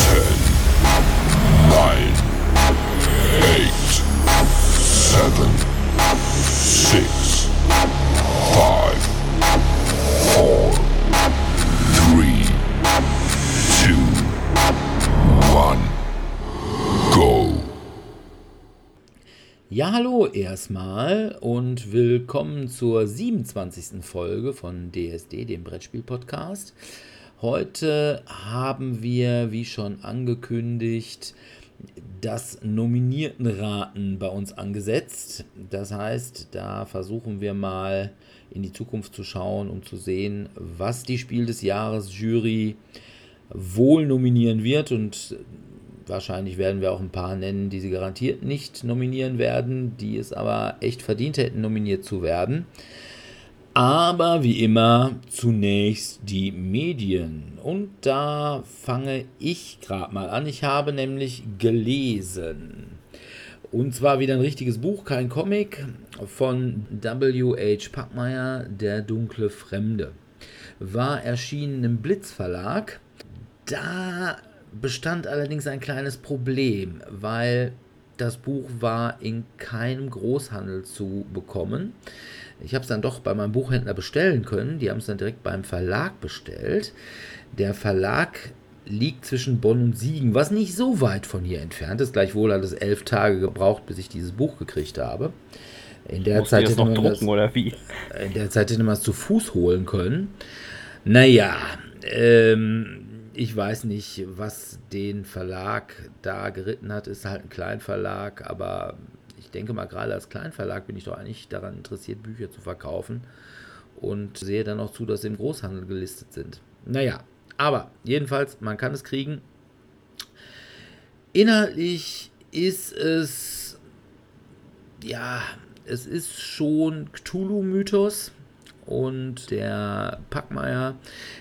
10, 9, 8, 7, 6, 5, 4, 3, 2, 1, go. Ja, hallo erstmal und willkommen zur 27. Folge von DSD, dem Brettspiel-Podcast. Heute haben wir, wie schon angekündigt, das Nominiertenraten bei uns angesetzt. Das heißt, da versuchen wir mal in die Zukunft zu schauen, um zu sehen, was die Spiel des Jahres Jury wohl nominieren wird. Und wahrscheinlich werden wir auch ein paar nennen, die sie garantiert nicht nominieren werden, die es aber echt verdient hätten, nominiert zu werden. Aber wie immer zunächst die Medien. Und da fange ich gerade mal an. Ich habe nämlich gelesen. Und zwar wieder ein richtiges Buch, kein Comic, von W.H. Packmeyer, Der dunkle Fremde. War erschienen im Blitz Verlag. Da bestand allerdings ein kleines Problem, weil das Buch war in keinem Großhandel zu bekommen. Ich habe es dann doch bei meinem Buchhändler bestellen können. Die haben es dann direkt beim Verlag bestellt. Der Verlag liegt zwischen Bonn und Siegen, was nicht so weit von hier entfernt ist. Gleichwohl hat es elf Tage gebraucht, bis ich dieses Buch gekriegt habe. In der, Zeit hätte, man das, oder wie? in der Zeit hätte man es zu Fuß holen können. Naja, ähm, ich weiß nicht, was den Verlag da geritten hat. Ist halt ein Kleinverlag, aber ich denke mal, gerade als Kleinverlag bin ich doch eigentlich daran interessiert, Bücher zu verkaufen und sehe dann auch zu, dass sie im Großhandel gelistet sind. Naja, aber jedenfalls, man kann es kriegen. Inhaltlich ist es, ja, es ist schon Cthulhu-Mythos und der Packmeier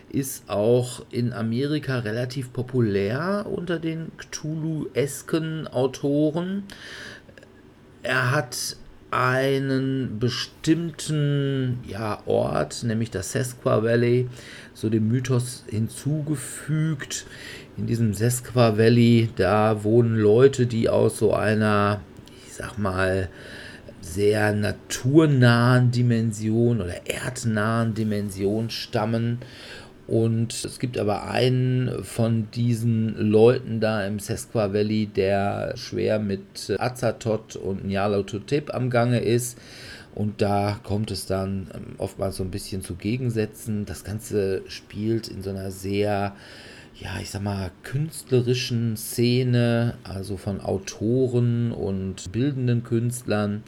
ist auch in Amerika relativ populär unter den Cthulhu-esken Autoren. Er hat einen bestimmten ja, Ort, nämlich das Sesqua Valley, so dem Mythos hinzugefügt. In diesem Sesqua Valley, da wohnen Leute, die aus so einer, ich sag mal, sehr naturnahen Dimension oder erdnahen Dimension stammen. Und es gibt aber einen von diesen Leuten da im Sesqua Valley, der schwer mit Azathoth und Nyarlathotep am Gange ist. Und da kommt es dann ähm, oftmals so ein bisschen zu Gegensätzen. Das Ganze spielt in so einer sehr, ja, ich sag mal, künstlerischen Szene, also von Autoren und bildenden Künstlern.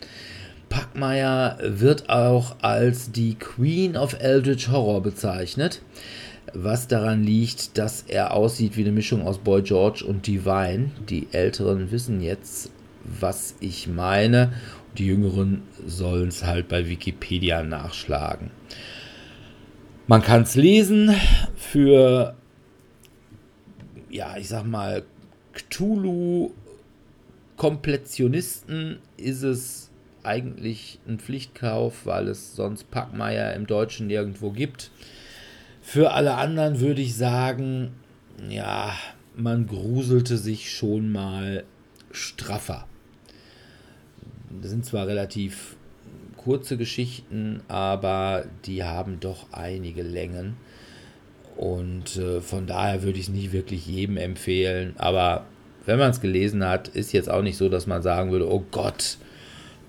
Packmeier wird auch als die Queen of Eldritch Horror bezeichnet, was daran liegt, dass er aussieht wie eine Mischung aus Boy George und Divine. Die Älteren wissen jetzt, was ich meine. Die Jüngeren sollen es halt bei Wikipedia nachschlagen. Man kann es lesen für, ja, ich sag mal, Cthulhu-Komplettionisten ist es eigentlich ein Pflichtkauf, weil es sonst Packmeier im Deutschen nirgendwo gibt. Für alle anderen würde ich sagen, ja, man gruselte sich schon mal straffer. Das sind zwar relativ kurze Geschichten, aber die haben doch einige Längen. Und äh, von daher würde ich es nicht wirklich jedem empfehlen. Aber wenn man es gelesen hat, ist jetzt auch nicht so, dass man sagen würde, oh Gott,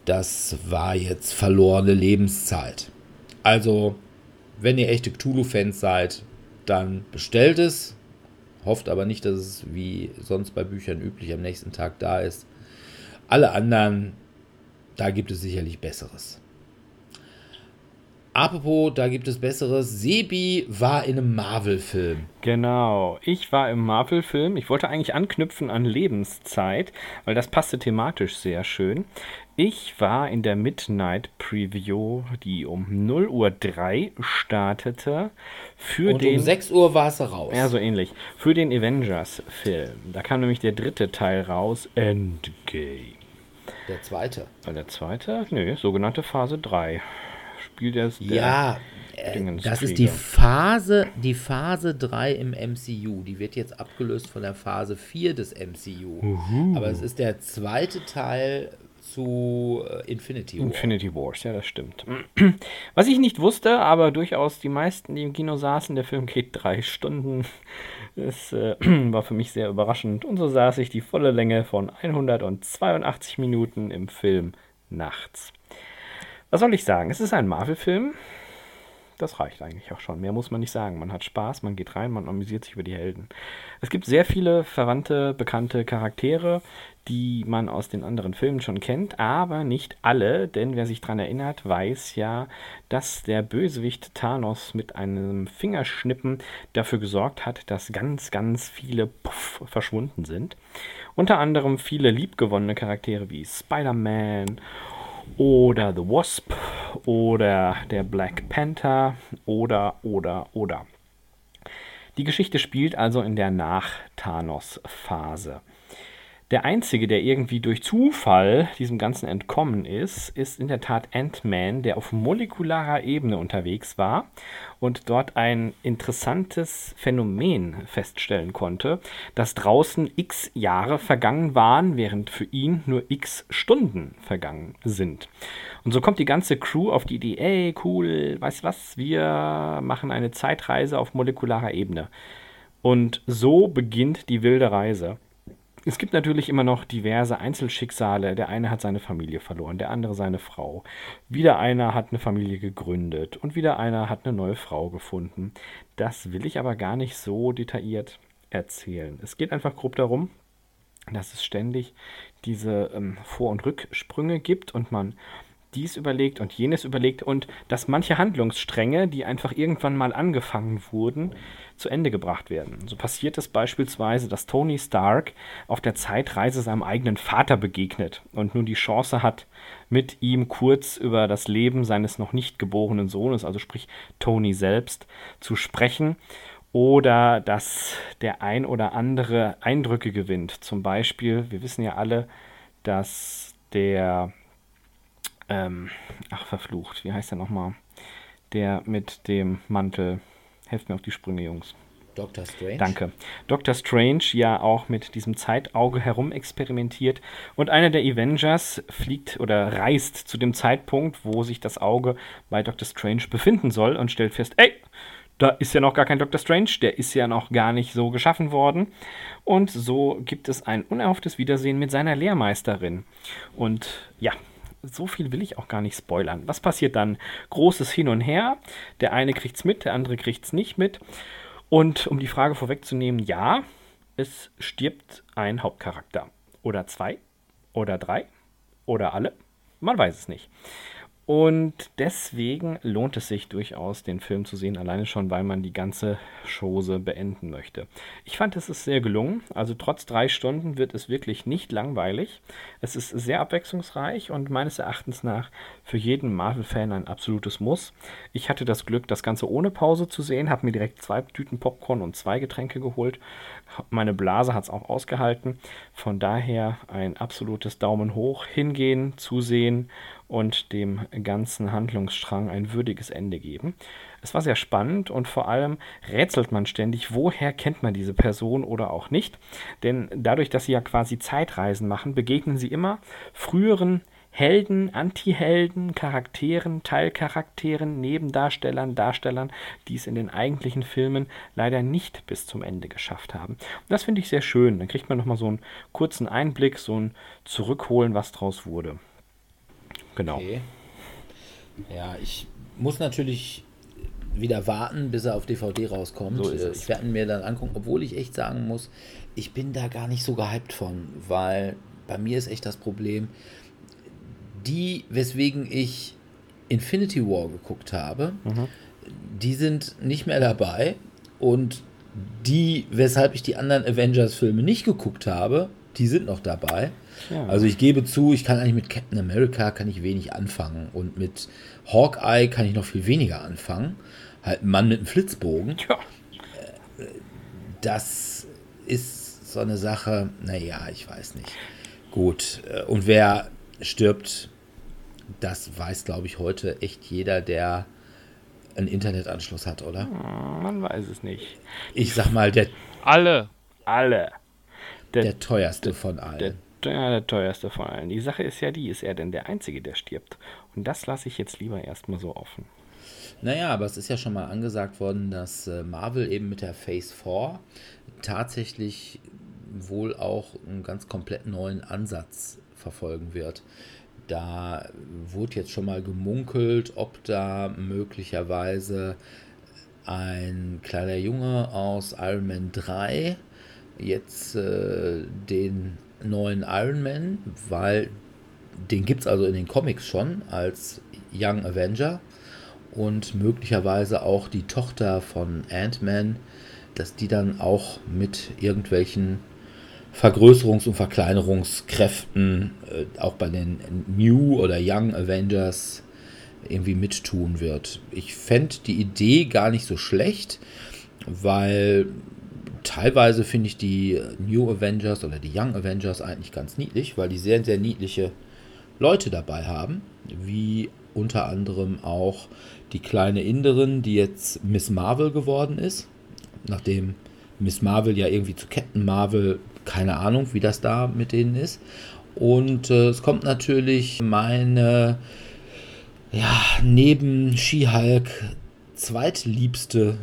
das war jetzt verlorene Lebenszeit. Also, wenn ihr echte Cthulhu-Fans seid, dann bestellt es. Hofft aber nicht, dass es wie sonst bei Büchern üblich am nächsten Tag da ist. Alle anderen, da gibt es sicherlich Besseres. Apropos, da gibt es Besseres. Sebi war in einem Marvel-Film. Genau, ich war im Marvel-Film. Ich wollte eigentlich anknüpfen an Lebenszeit, weil das passte thematisch sehr schön. Ich war in der Midnight Preview, die um 0 Uhr 3 startete. Für Und den, um 6 Uhr war es raus. Ja, so ähnlich. Für den Avengers-Film. Da kam nämlich der dritte Teil raus, Endgame. Der zweite. Der zweite, nö, sogenannte Phase 3. Spielt erst Ja, äh, das ist die. Phase, die Phase 3 im MCU. Die wird jetzt abgelöst von der Phase 4 des MCU. Aber es ist der zweite Teil zu äh, Infinity War. Infinity Wars, ja, das stimmt. Was ich nicht wusste, aber durchaus die meisten, die im Kino saßen, der Film geht drei Stunden. Das äh, war für mich sehr überraschend. Und so saß ich die volle Länge von 182 Minuten im Film nachts. Was soll ich sagen? Es ist ein Marvel-Film. Das reicht eigentlich auch schon. Mehr muss man nicht sagen. Man hat Spaß, man geht rein, man amüsiert sich über die Helden. Es gibt sehr viele verwandte, bekannte Charaktere, die man aus den anderen Filmen schon kennt, aber nicht alle, denn wer sich daran erinnert, weiß ja, dass der Bösewicht Thanos mit einem Fingerschnippen dafür gesorgt hat, dass ganz, ganz viele puff, verschwunden sind. Unter anderem viele liebgewonnene Charaktere wie Spider-Man oder The Wasp oder der Black Panther oder, oder, oder. Die Geschichte spielt also in der Nach-Thanos-Phase. Der einzige, der irgendwie durch Zufall diesem Ganzen entkommen ist, ist in der Tat Ant-Man, der auf molekularer Ebene unterwegs war und dort ein interessantes Phänomen feststellen konnte, dass draußen x Jahre vergangen waren, während für ihn nur x Stunden vergangen sind. Und so kommt die ganze Crew auf die Idee, ey, cool, weißt was, wir machen eine Zeitreise auf molekularer Ebene. Und so beginnt die wilde Reise. Es gibt natürlich immer noch diverse Einzelschicksale. Der eine hat seine Familie verloren, der andere seine Frau. Wieder einer hat eine Familie gegründet und wieder einer hat eine neue Frau gefunden. Das will ich aber gar nicht so detailliert erzählen. Es geht einfach grob darum, dass es ständig diese ähm, Vor- und Rücksprünge gibt und man dies überlegt und jenes überlegt und dass manche Handlungsstränge, die einfach irgendwann mal angefangen wurden, zu Ende gebracht werden. So passiert es beispielsweise, dass Tony Stark auf der Zeitreise seinem eigenen Vater begegnet und nun die Chance hat, mit ihm kurz über das Leben seines noch nicht geborenen Sohnes, also sprich Tony selbst, zu sprechen oder dass der ein oder andere Eindrücke gewinnt. Zum Beispiel, wir wissen ja alle, dass der ähm, ach verflucht, wie heißt der nochmal? Der mit dem Mantel. Helft mir auf die Sprünge, Jungs. Doctor Strange. Danke. Doctor Strange ja auch mit diesem Zeitauge herumexperimentiert und einer der Avengers fliegt oder reist zu dem Zeitpunkt, wo sich das Auge bei Doctor Strange befinden soll und stellt fest, ey, da ist ja noch gar kein Doctor Strange, der ist ja noch gar nicht so geschaffen worden. Und so gibt es ein unerhofftes Wiedersehen mit seiner Lehrmeisterin. Und ja, so viel will ich auch gar nicht spoilern. Was passiert dann? Großes Hin und Her. Der eine kriegt's mit, der andere kriegt's nicht mit. Und um die Frage vorwegzunehmen, ja, es stirbt ein Hauptcharakter. Oder zwei. Oder drei. Oder alle. Man weiß es nicht. Und deswegen lohnt es sich durchaus, den Film zu sehen, alleine schon, weil man die ganze Chose beenden möchte. Ich fand, es ist sehr gelungen. Also trotz drei Stunden wird es wirklich nicht langweilig. Es ist sehr abwechslungsreich und meines Erachtens nach für jeden Marvel-Fan ein absolutes Muss. Ich hatte das Glück, das Ganze ohne Pause zu sehen, habe mir direkt zwei Tüten Popcorn und zwei Getränke geholt. Meine Blase hat es auch ausgehalten. Von daher ein absolutes Daumen hoch, hingehen, zusehen und dem ganzen Handlungsstrang ein würdiges Ende geben. Es war sehr spannend und vor allem rätselt man ständig, woher kennt man diese Person oder auch nicht. Denn dadurch, dass sie ja quasi Zeitreisen machen, begegnen sie immer früheren Helden, Anti-Helden, Charakteren, Teilcharakteren, Nebendarstellern, Darstellern, die es in den eigentlichen Filmen leider nicht bis zum Ende geschafft haben. Und das finde ich sehr schön. Dann kriegt man nochmal so einen kurzen Einblick, so ein Zurückholen, was draus wurde. Genau. Okay. Ja, ich muss natürlich wieder warten, bis er auf DVD rauskommt. So ich werde mir dann angucken, obwohl ich echt sagen muss, ich bin da gar nicht so gehypt von, weil bei mir ist echt das Problem, die, weswegen ich Infinity War geguckt habe, mhm. die sind nicht mehr dabei und die, weshalb ich die anderen Avengers-Filme nicht geguckt habe, die sind noch dabei. Ja. Also ich gebe zu, ich kann eigentlich mit Captain America kann ich wenig anfangen und mit Hawkeye kann ich noch viel weniger anfangen. Halt ein Mann mit einem Flitzbogen. Ja. Das ist so eine Sache, naja, ich weiß nicht. Gut, äh, und wer stirbt, das weiß, glaube ich, heute echt jeder, der einen Internetanschluss hat, oder? Hm, man weiß es nicht. Ich sag mal, der. Alle. Alle. Der, der teuerste der, von allen. Der, ja, der teuerste von allen. Die Sache ist ja die, ist er denn der Einzige, der stirbt? Und das lasse ich jetzt lieber erstmal so offen. Naja, aber es ist ja schon mal angesagt worden, dass äh, Marvel eben mit der Phase 4 tatsächlich wohl auch einen ganz komplett neuen Ansatz verfolgen wird. Da wurde jetzt schon mal gemunkelt, ob da möglicherweise ein kleiner Junge aus Iron Man 3 jetzt äh, den neuen Iron Man, weil den gibt es also in den Comics schon als Young Avenger und möglicherweise auch die Tochter von Ant-Man, dass die dann auch mit irgendwelchen Vergrößerungs- und Verkleinerungskräften äh, auch bei den New oder Young Avengers irgendwie mittun wird. Ich fände die Idee gar nicht so schlecht, weil teilweise finde ich die New Avengers oder die Young Avengers eigentlich ganz niedlich, weil die sehr, sehr niedliche Leute dabei haben, wie unter anderem auch die kleine Inderin, die jetzt Miss Marvel geworden ist, nachdem Miss Marvel ja irgendwie zu Captain Marvel, keine Ahnung, wie das da mit denen ist. Und äh, es kommt natürlich meine, ja, neben She-Hulk zweitliebste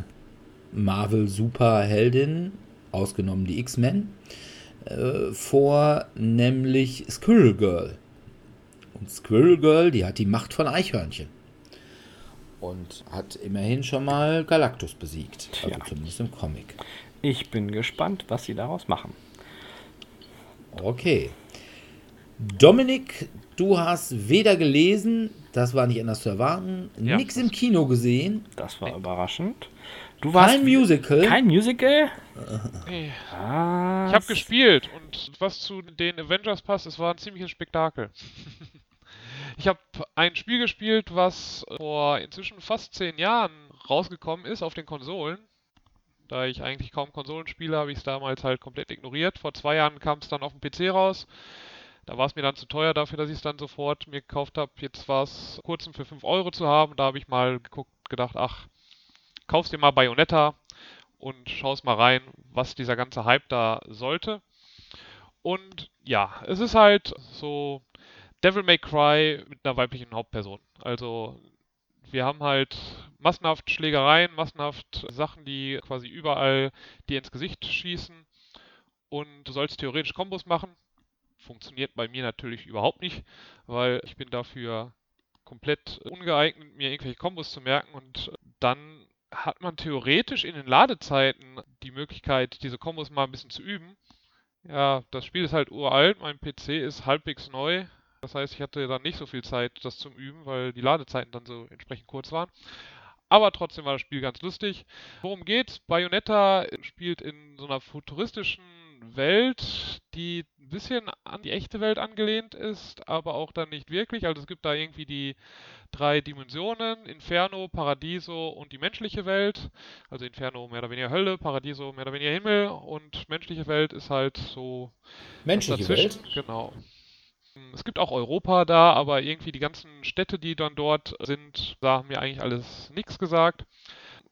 Marvel-Superheldin, ausgenommen die X-Men, äh, vor, nämlich Squirrel Girl. Und Squirrel Girl, die hat die Macht von Eichhörnchen. Und hat immerhin schon mal Galactus besiegt. Also ja. zumindest im Comic. Ich bin gespannt, was sie daraus machen. Okay. Dominik, du hast weder gelesen, das war nicht anders zu erwarten, ja. nichts im Kino gesehen. Das war überraschend. Du warst kein Musical. Kein Musical? Nee. Ich habe gespielt und was zu den Avengers passt, es war ein ziemliches Spektakel. ich habe ein Spiel gespielt, was vor inzwischen fast zehn Jahren rausgekommen ist auf den Konsolen. Da ich eigentlich kaum Konsolen spiele, habe ich es damals halt komplett ignoriert. Vor zwei Jahren kam es dann auf dem PC raus. Da war es mir dann zu teuer dafür, dass ich es dann sofort mir gekauft habe. Jetzt war es kurzem für 5 Euro zu haben. Da habe ich mal geguckt, gedacht, ach, kaufst dir mal Bayonetta und schaust mal rein, was dieser ganze Hype da sollte. Und ja, es ist halt so Devil May Cry mit einer weiblichen Hauptperson. Also wir haben halt massenhaft Schlägereien, massenhaft Sachen, die quasi überall dir ins Gesicht schießen. Und du sollst theoretisch Kombos machen. Funktioniert bei mir natürlich überhaupt nicht, weil ich bin dafür komplett ungeeignet, mir irgendwelche Kombos zu merken und dann hat man theoretisch in den Ladezeiten die Möglichkeit, diese Kombos mal ein bisschen zu üben. Ja, das Spiel ist halt uralt, mein PC ist halbwegs neu. Das heißt, ich hatte dann nicht so viel Zeit, das zum Üben, weil die Ladezeiten dann so entsprechend kurz waren. Aber trotzdem war das Spiel ganz lustig. Worum geht's? Bayonetta spielt in so einer futuristischen Welt, die ein bisschen an die echte Welt angelehnt ist, aber auch dann nicht wirklich. Also es gibt da irgendwie die drei Dimensionen, Inferno, Paradiso und die menschliche Welt. Also Inferno mehr oder weniger Hölle, Paradiso mehr oder weniger Himmel und menschliche Welt ist halt so menschliche Welt. Genau. Es gibt auch Europa da, aber irgendwie die ganzen Städte, die dann dort sind, da haben mir eigentlich alles nichts gesagt.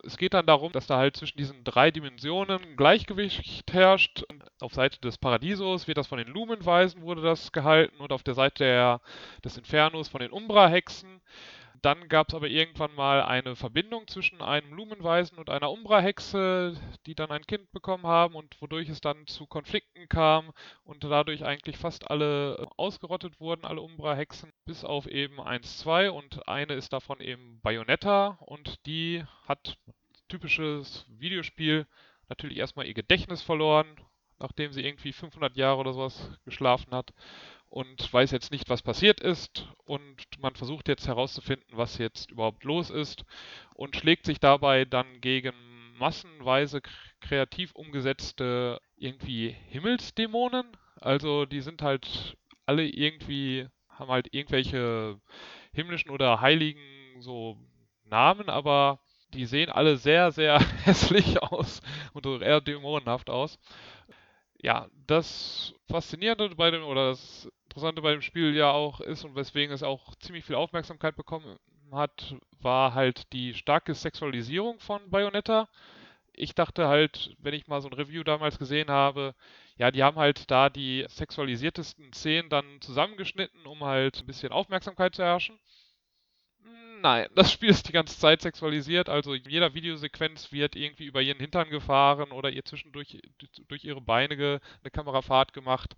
Es geht dann darum, dass da halt zwischen diesen drei Dimensionen Gleichgewicht herrscht. Auf Seite des Paradiesos wird das von den Lumenweisen wurde das gehalten und auf der Seite der, des Infernos von den Umbra-Hexen. Dann gab es aber irgendwann mal eine Verbindung zwischen einem Lumenweisen und einer Umbra-Hexe, die dann ein Kind bekommen haben und wodurch es dann zu Konflikten kam und dadurch eigentlich fast alle ausgerottet wurden, alle Umbra-Hexen, bis auf eben 1, 2 und eine ist davon eben Bayonetta und die hat typisches Videospiel natürlich erstmal ihr Gedächtnis verloren, nachdem sie irgendwie 500 Jahre oder sowas geschlafen hat und weiß jetzt nicht, was passiert ist. Und man versucht jetzt herauszufinden, was jetzt überhaupt los ist und schlägt sich dabei dann gegen massenweise kreativ umgesetzte irgendwie Himmelsdämonen. Also die sind halt alle irgendwie, haben halt irgendwelche himmlischen oder heiligen so Namen, aber die sehen alle sehr, sehr hässlich aus und eher dämonenhaft aus. Ja, das Faszinierende bei dem, oder das Interessante bei dem Spiel ja auch ist und weswegen es auch ziemlich viel Aufmerksamkeit bekommen hat, war halt die starke Sexualisierung von Bayonetta. Ich dachte halt, wenn ich mal so ein Review damals gesehen habe, ja, die haben halt da die sexualisiertesten Szenen dann zusammengeschnitten, um halt ein bisschen Aufmerksamkeit zu herrschen. Nein, das Spiel ist die ganze Zeit sexualisiert, also in jeder Videosequenz wird irgendwie über ihren Hintern gefahren oder ihr zwischendurch durch ihre Beine eine Kamerafahrt gemacht.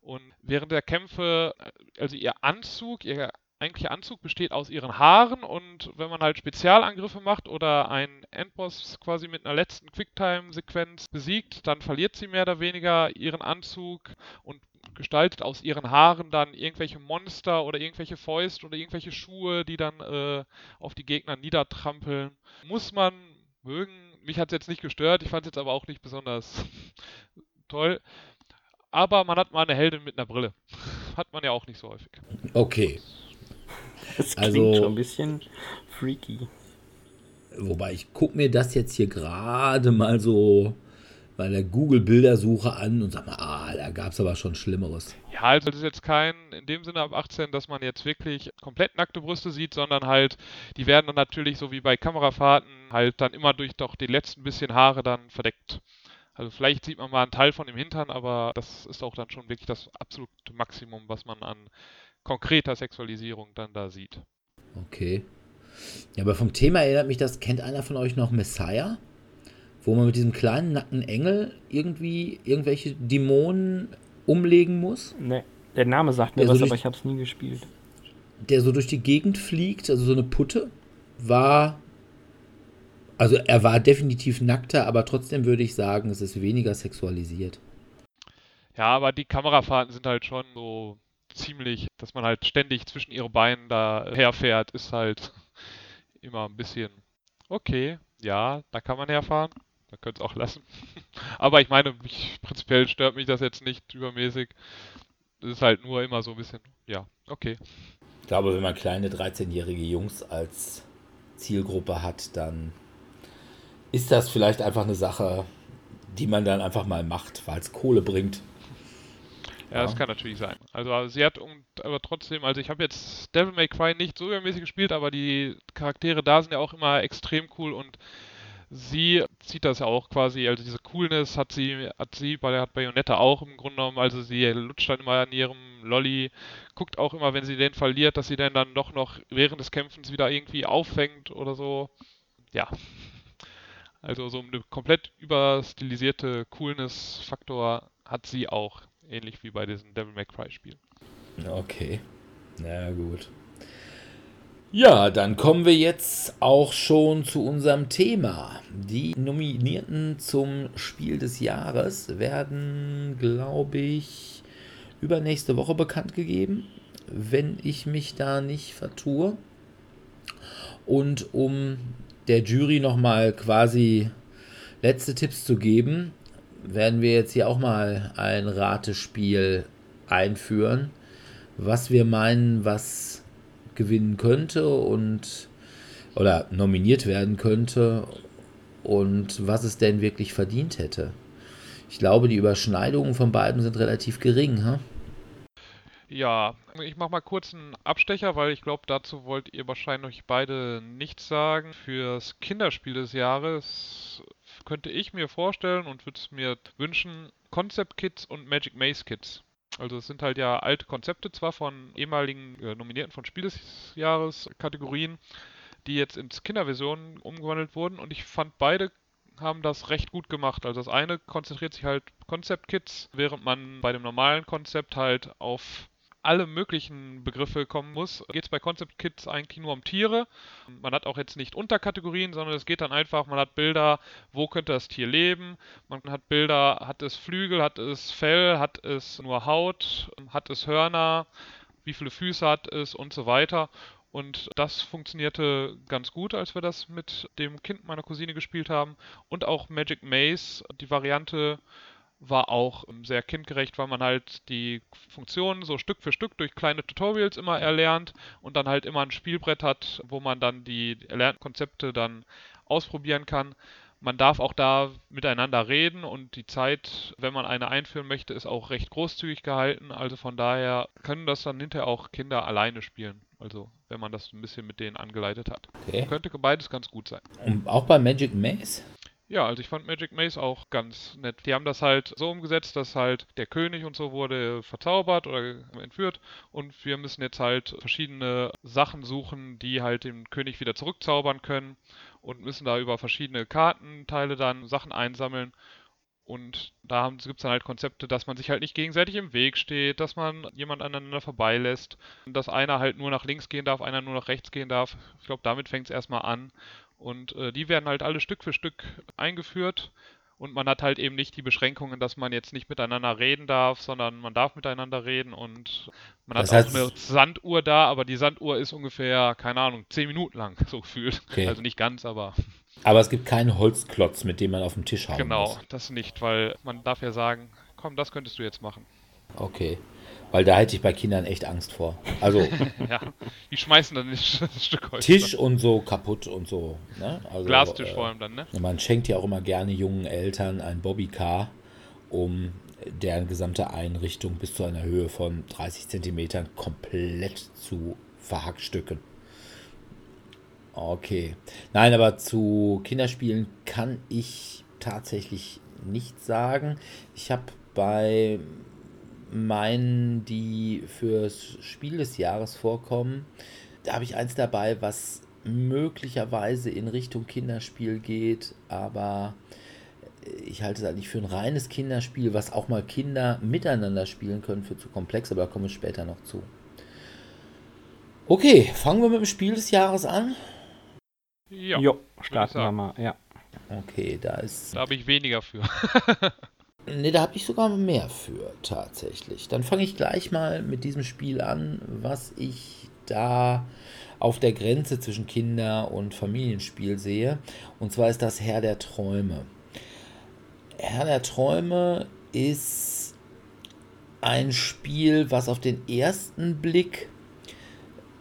Und während der Kämpfe, also ihr Anzug, ihr eigentlicher Anzug besteht aus ihren Haaren und wenn man halt Spezialangriffe macht oder einen Endboss quasi mit einer letzten Quicktime-Sequenz besiegt, dann verliert sie mehr oder weniger ihren Anzug und gestaltet aus ihren Haaren dann irgendwelche Monster oder irgendwelche Fäuste oder irgendwelche Schuhe, die dann äh, auf die Gegner niedertrampeln. Muss man mögen. Mich hat es jetzt nicht gestört, ich fand es jetzt aber auch nicht besonders toll. Aber man hat mal eine Heldin mit einer Brille. Hat man ja auch nicht so häufig. Okay. Das klingt also, schon ein bisschen freaky. Wobei ich gucke mir das jetzt hier gerade mal so bei der Google-Bildersuche an und sag mal, ah, da gab es aber schon Schlimmeres. Ja, also das ist jetzt kein, in dem Sinne ab 18, dass man jetzt wirklich komplett nackte Brüste sieht, sondern halt, die werden dann natürlich so wie bei Kamerafahrten halt dann immer durch doch die letzten bisschen Haare dann verdeckt. Also vielleicht sieht man mal einen Teil von dem Hintern, aber das ist auch dann schon wirklich das absolute Maximum, was man an konkreter Sexualisierung dann da sieht. Okay. Ja, aber vom Thema erinnert mich das, kennt einer von euch noch Messiah? Wo man mit diesem kleinen nackten Engel irgendwie irgendwelche Dämonen umlegen muss? Ne, der Name sagt mir was, so aber ich habe es nie gespielt. Der so durch die Gegend fliegt, also so eine Putte, war also er war definitiv nackter, aber trotzdem würde ich sagen, es ist weniger sexualisiert. Ja, aber die Kamerafahrten sind halt schon so ziemlich, dass man halt ständig zwischen ihre Beinen da herfährt, ist halt immer ein bisschen okay. Ja, da kann man herfahren. Man könnte es auch lassen. aber ich meine, mich, prinzipiell stört mich das jetzt nicht übermäßig. Es ist halt nur immer so ein bisschen, ja, okay. Ich glaube, wenn man kleine 13-jährige Jungs als Zielgruppe hat, dann ist das vielleicht einfach eine Sache, die man dann einfach mal macht, weil es Kohle bringt. Ja, ja, das kann natürlich sein. Also sie hat aber trotzdem, also ich habe jetzt Devil May Cry nicht so übermäßig gespielt, aber die Charaktere da sind ja auch immer extrem cool und sie zieht das ja auch quasi, also diese Coolness hat sie, hat sie bei hat Bayonetta auch im Grunde genommen, also sie lutscht dann immer an ihrem Lolly, guckt auch immer, wenn sie den verliert, dass sie den dann doch noch während des Kämpfens wieder irgendwie auffängt oder so. Ja, also so eine komplett überstilisierte Coolness-Faktor hat sie auch, ähnlich wie bei diesen Devil May Cry-Spielen. Okay, na gut. Ja, dann kommen wir jetzt auch schon zu unserem Thema. Die Nominierten zum Spiel des Jahres werden, glaube ich, übernächste Woche bekannt gegeben, wenn ich mich da nicht vertue. Und um der Jury nochmal quasi letzte Tipps zu geben, werden wir jetzt hier auch mal ein Ratespiel einführen, was wir meinen, was gewinnen könnte und oder nominiert werden könnte und was es denn wirklich verdient hätte. Ich glaube, die Überschneidungen von beiden sind relativ gering. Huh? Ja, ich mache mal kurz einen Abstecher, weil ich glaube, dazu wollt ihr wahrscheinlich beide nichts sagen. Fürs Kinderspiel des Jahres könnte ich mir vorstellen und würde es mir wünschen, Concept Kits und Magic Maze Kits. Also es sind halt ja alte Konzepte zwar von ehemaligen äh, Nominierten von Spiel des Jahres Kategorien, die jetzt ins Kinderversion umgewandelt wurden und ich fand beide haben das recht gut gemacht. Also das eine konzentriert sich halt Concept Kits, während man bei dem normalen Konzept halt auf alle möglichen Begriffe kommen muss, geht es bei Concept Kits eigentlich nur um Tiere. Man hat auch jetzt nicht Unterkategorien, sondern es geht dann einfach, man hat Bilder, wo könnte das Tier leben. Man hat Bilder, hat es Flügel, hat es Fell, hat es nur Haut, hat es Hörner, wie viele Füße hat es und so weiter. Und das funktionierte ganz gut, als wir das mit dem Kind meiner Cousine gespielt haben. Und auch Magic Maze, die Variante war auch sehr kindgerecht, weil man halt die Funktionen so Stück für Stück durch kleine Tutorials immer erlernt und dann halt immer ein Spielbrett hat, wo man dann die erlernten Konzepte dann ausprobieren kann. Man darf auch da miteinander reden und die Zeit, wenn man eine einführen möchte, ist auch recht großzügig gehalten. Also von daher können das dann hinterher auch Kinder alleine spielen. Also wenn man das ein bisschen mit denen angeleitet hat. Okay. Könnte beides ganz gut sein. Und auch bei Magic Maze? Ja, also ich fand Magic Maze auch ganz nett. Die haben das halt so umgesetzt, dass halt der König und so wurde verzaubert oder entführt und wir müssen jetzt halt verschiedene Sachen suchen, die halt den König wieder zurückzaubern können und müssen da über verschiedene Kartenteile dann Sachen einsammeln. Und da gibt es dann halt Konzepte, dass man sich halt nicht gegenseitig im Weg steht, dass man jemand aneinander vorbeilässt, dass einer halt nur nach links gehen darf, einer nur nach rechts gehen darf. Ich glaube, damit fängt es erstmal an. Und äh, die werden halt alle Stück für Stück eingeführt. Und man hat halt eben nicht die Beschränkungen, dass man jetzt nicht miteinander reden darf, sondern man darf miteinander reden und man das hat auch eine Sanduhr da, aber die Sanduhr ist ungefähr, keine Ahnung, zehn Minuten lang, so gefühlt. Okay. Also nicht ganz, aber. Aber es gibt keinen Holzklotz, mit dem man auf dem Tisch hauen genau, muss. Genau, das nicht, weil man darf ja sagen, komm, das könntest du jetzt machen. Okay. Weil da hätte ich bei Kindern echt Angst vor. Also. ja, die schmeißen dann ein Stück Holz. Tisch und so kaputt und so. Ne? Also, Glastisch äh, vor allem dann, ne? Man schenkt ja auch immer gerne jungen Eltern ein Bobbycar, um deren gesamte Einrichtung bis zu einer Höhe von 30 Zentimetern komplett zu verhackstücken. Okay. Nein, aber zu Kinderspielen kann ich tatsächlich nichts sagen. Ich habe bei meinen, die fürs Spiel des Jahres vorkommen. Da habe ich eins dabei, was möglicherweise in Richtung Kinderspiel geht, aber ich halte es eigentlich für ein reines Kinderspiel, was auch mal Kinder miteinander spielen können, für zu komplex, aber da kommen wir später noch zu. Okay, fangen wir mit dem Spiel des Jahres an. Ja, jo, starten wir mal, ja. Okay, da ist. Da habe ich weniger für. Ne, da habe ich sogar mehr für tatsächlich. Dann fange ich gleich mal mit diesem Spiel an, was ich da auf der Grenze zwischen Kinder- und Familienspiel sehe. Und zwar ist das Herr der Träume. Herr der Träume ist ein Spiel, was auf den ersten Blick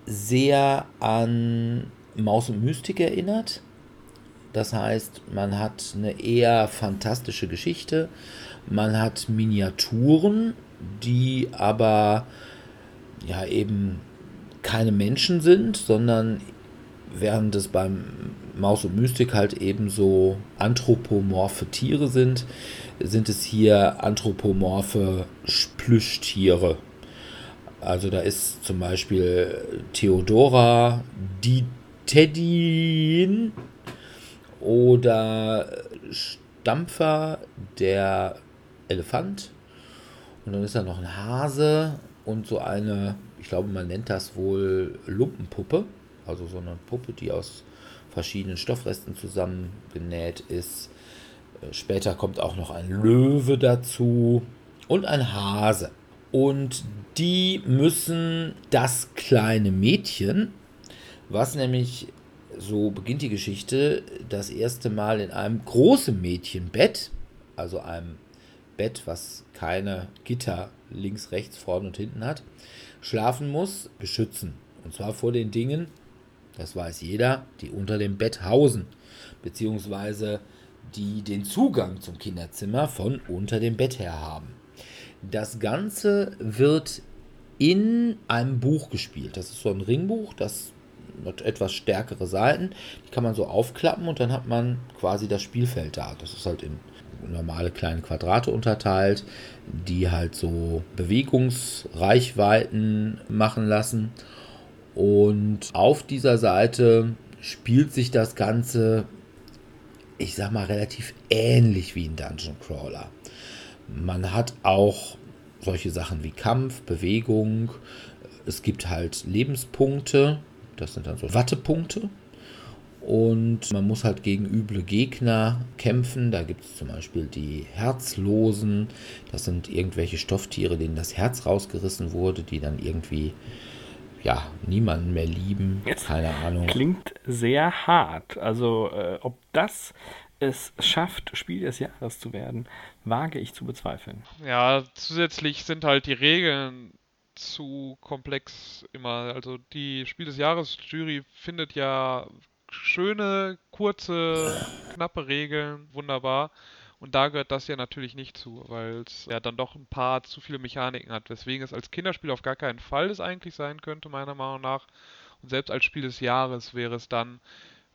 sehr an Maus und Mystik erinnert. Das heißt, man hat eine eher fantastische Geschichte man hat Miniaturen, die aber ja eben keine Menschen sind, sondern während es beim Maus und Mystik halt eben so anthropomorphe Tiere sind, sind es hier anthropomorphe Plüschtiere. Also da ist zum Beispiel Theodora, die Teddyin oder Stampfer, der Elefant. Und dann ist da noch ein Hase und so eine, ich glaube, man nennt das wohl Lumpenpuppe. Also so eine Puppe, die aus verschiedenen Stoffresten zusammengenäht ist. Äh, später kommt auch noch ein Löwe dazu und ein Hase. Und die müssen das kleine Mädchen, was nämlich, so beginnt die Geschichte, das erste Mal in einem großen Mädchenbett, also einem Bett, was keine Gitter links, rechts, vorne und hinten hat, schlafen muss, beschützen. Und zwar vor den Dingen, das weiß jeder, die unter dem Bett hausen, beziehungsweise die den Zugang zum Kinderzimmer von unter dem Bett her haben. Das Ganze wird in einem Buch gespielt. Das ist so ein Ringbuch, das hat etwas stärkere Seiten. Die kann man so aufklappen und dann hat man quasi das Spielfeld da. Das ist halt in normale kleine Quadrate unterteilt, die halt so Bewegungsreichweiten machen lassen. Und auf dieser Seite spielt sich das Ganze, ich sag mal, relativ ähnlich wie ein Dungeon Crawler. Man hat auch solche Sachen wie Kampf, Bewegung. Es gibt halt Lebenspunkte. Das sind dann so Wattepunkte. Und man muss halt gegen üble Gegner kämpfen. Da gibt es zum Beispiel die Herzlosen. Das sind irgendwelche Stofftiere, denen das Herz rausgerissen wurde, die dann irgendwie ja, niemanden mehr lieben. Keine Ahnung. Klingt sehr hart. Also, äh, ob das es schafft, Spiel des Jahres zu werden, wage ich zu bezweifeln. Ja, zusätzlich sind halt die Regeln zu komplex immer. Also die Spiel des Jahres Jury findet ja schöne, kurze, knappe Regeln, wunderbar. Und da gehört das ja natürlich nicht zu, weil es ja dann doch ein paar zu viele Mechaniken hat, weswegen es als Kinderspiel auf gar keinen Fall es eigentlich sein könnte, meiner Meinung nach. Und selbst als Spiel des Jahres wäre es dann,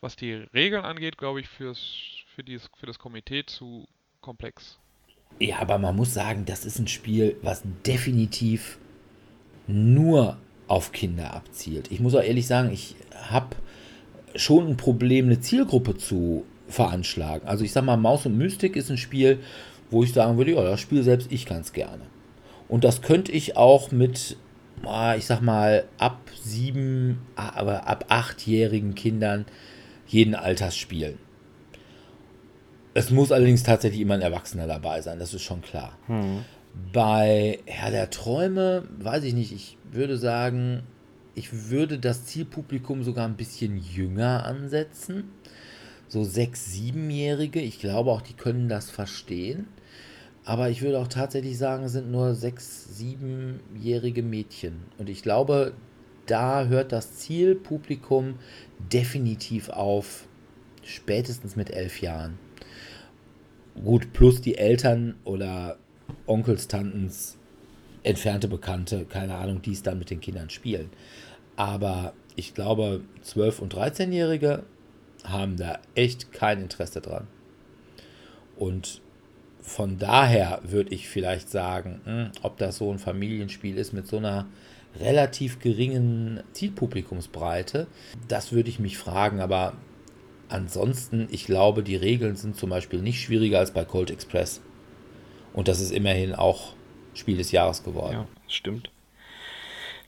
was die Regeln angeht, glaube ich, fürs, für, dieses, für das Komitee zu komplex. Ja, aber man muss sagen, das ist ein Spiel, was definitiv nur auf Kinder abzielt. Ich muss auch ehrlich sagen, ich habe schon ein Problem, eine Zielgruppe zu veranschlagen. Also ich sag mal, Maus und Mystik ist ein Spiel, wo ich sagen würde, ja, das Spiel selbst ich ganz gerne. Und das könnte ich auch mit, ah, ich sag mal, ab sieben, aber ab achtjährigen Kindern jeden Alters spielen. Es muss allerdings tatsächlich immer ein Erwachsener dabei sein, das ist schon klar. Hm. Bei Herr der Träume, weiß ich nicht, ich würde sagen, ich würde das Zielpublikum sogar ein bisschen jünger ansetzen. So sechs, siebenjährige. Ich glaube auch, die können das verstehen. Aber ich würde auch tatsächlich sagen, es sind nur sechs, siebenjährige Mädchen. Und ich glaube, da hört das Zielpublikum definitiv auf. Spätestens mit elf Jahren. Gut, plus die Eltern oder Onkels, Tantens, entfernte Bekannte, keine Ahnung, die es dann mit den Kindern spielen. Aber ich glaube, 12- und 13-Jährige haben da echt kein Interesse dran. Und von daher würde ich vielleicht sagen, hm, ob das so ein Familienspiel ist mit so einer relativ geringen Zielpublikumsbreite, das würde ich mich fragen. Aber ansonsten, ich glaube, die Regeln sind zum Beispiel nicht schwieriger als bei Cold Express. Und das ist immerhin auch Spiel des Jahres geworden. Ja, stimmt.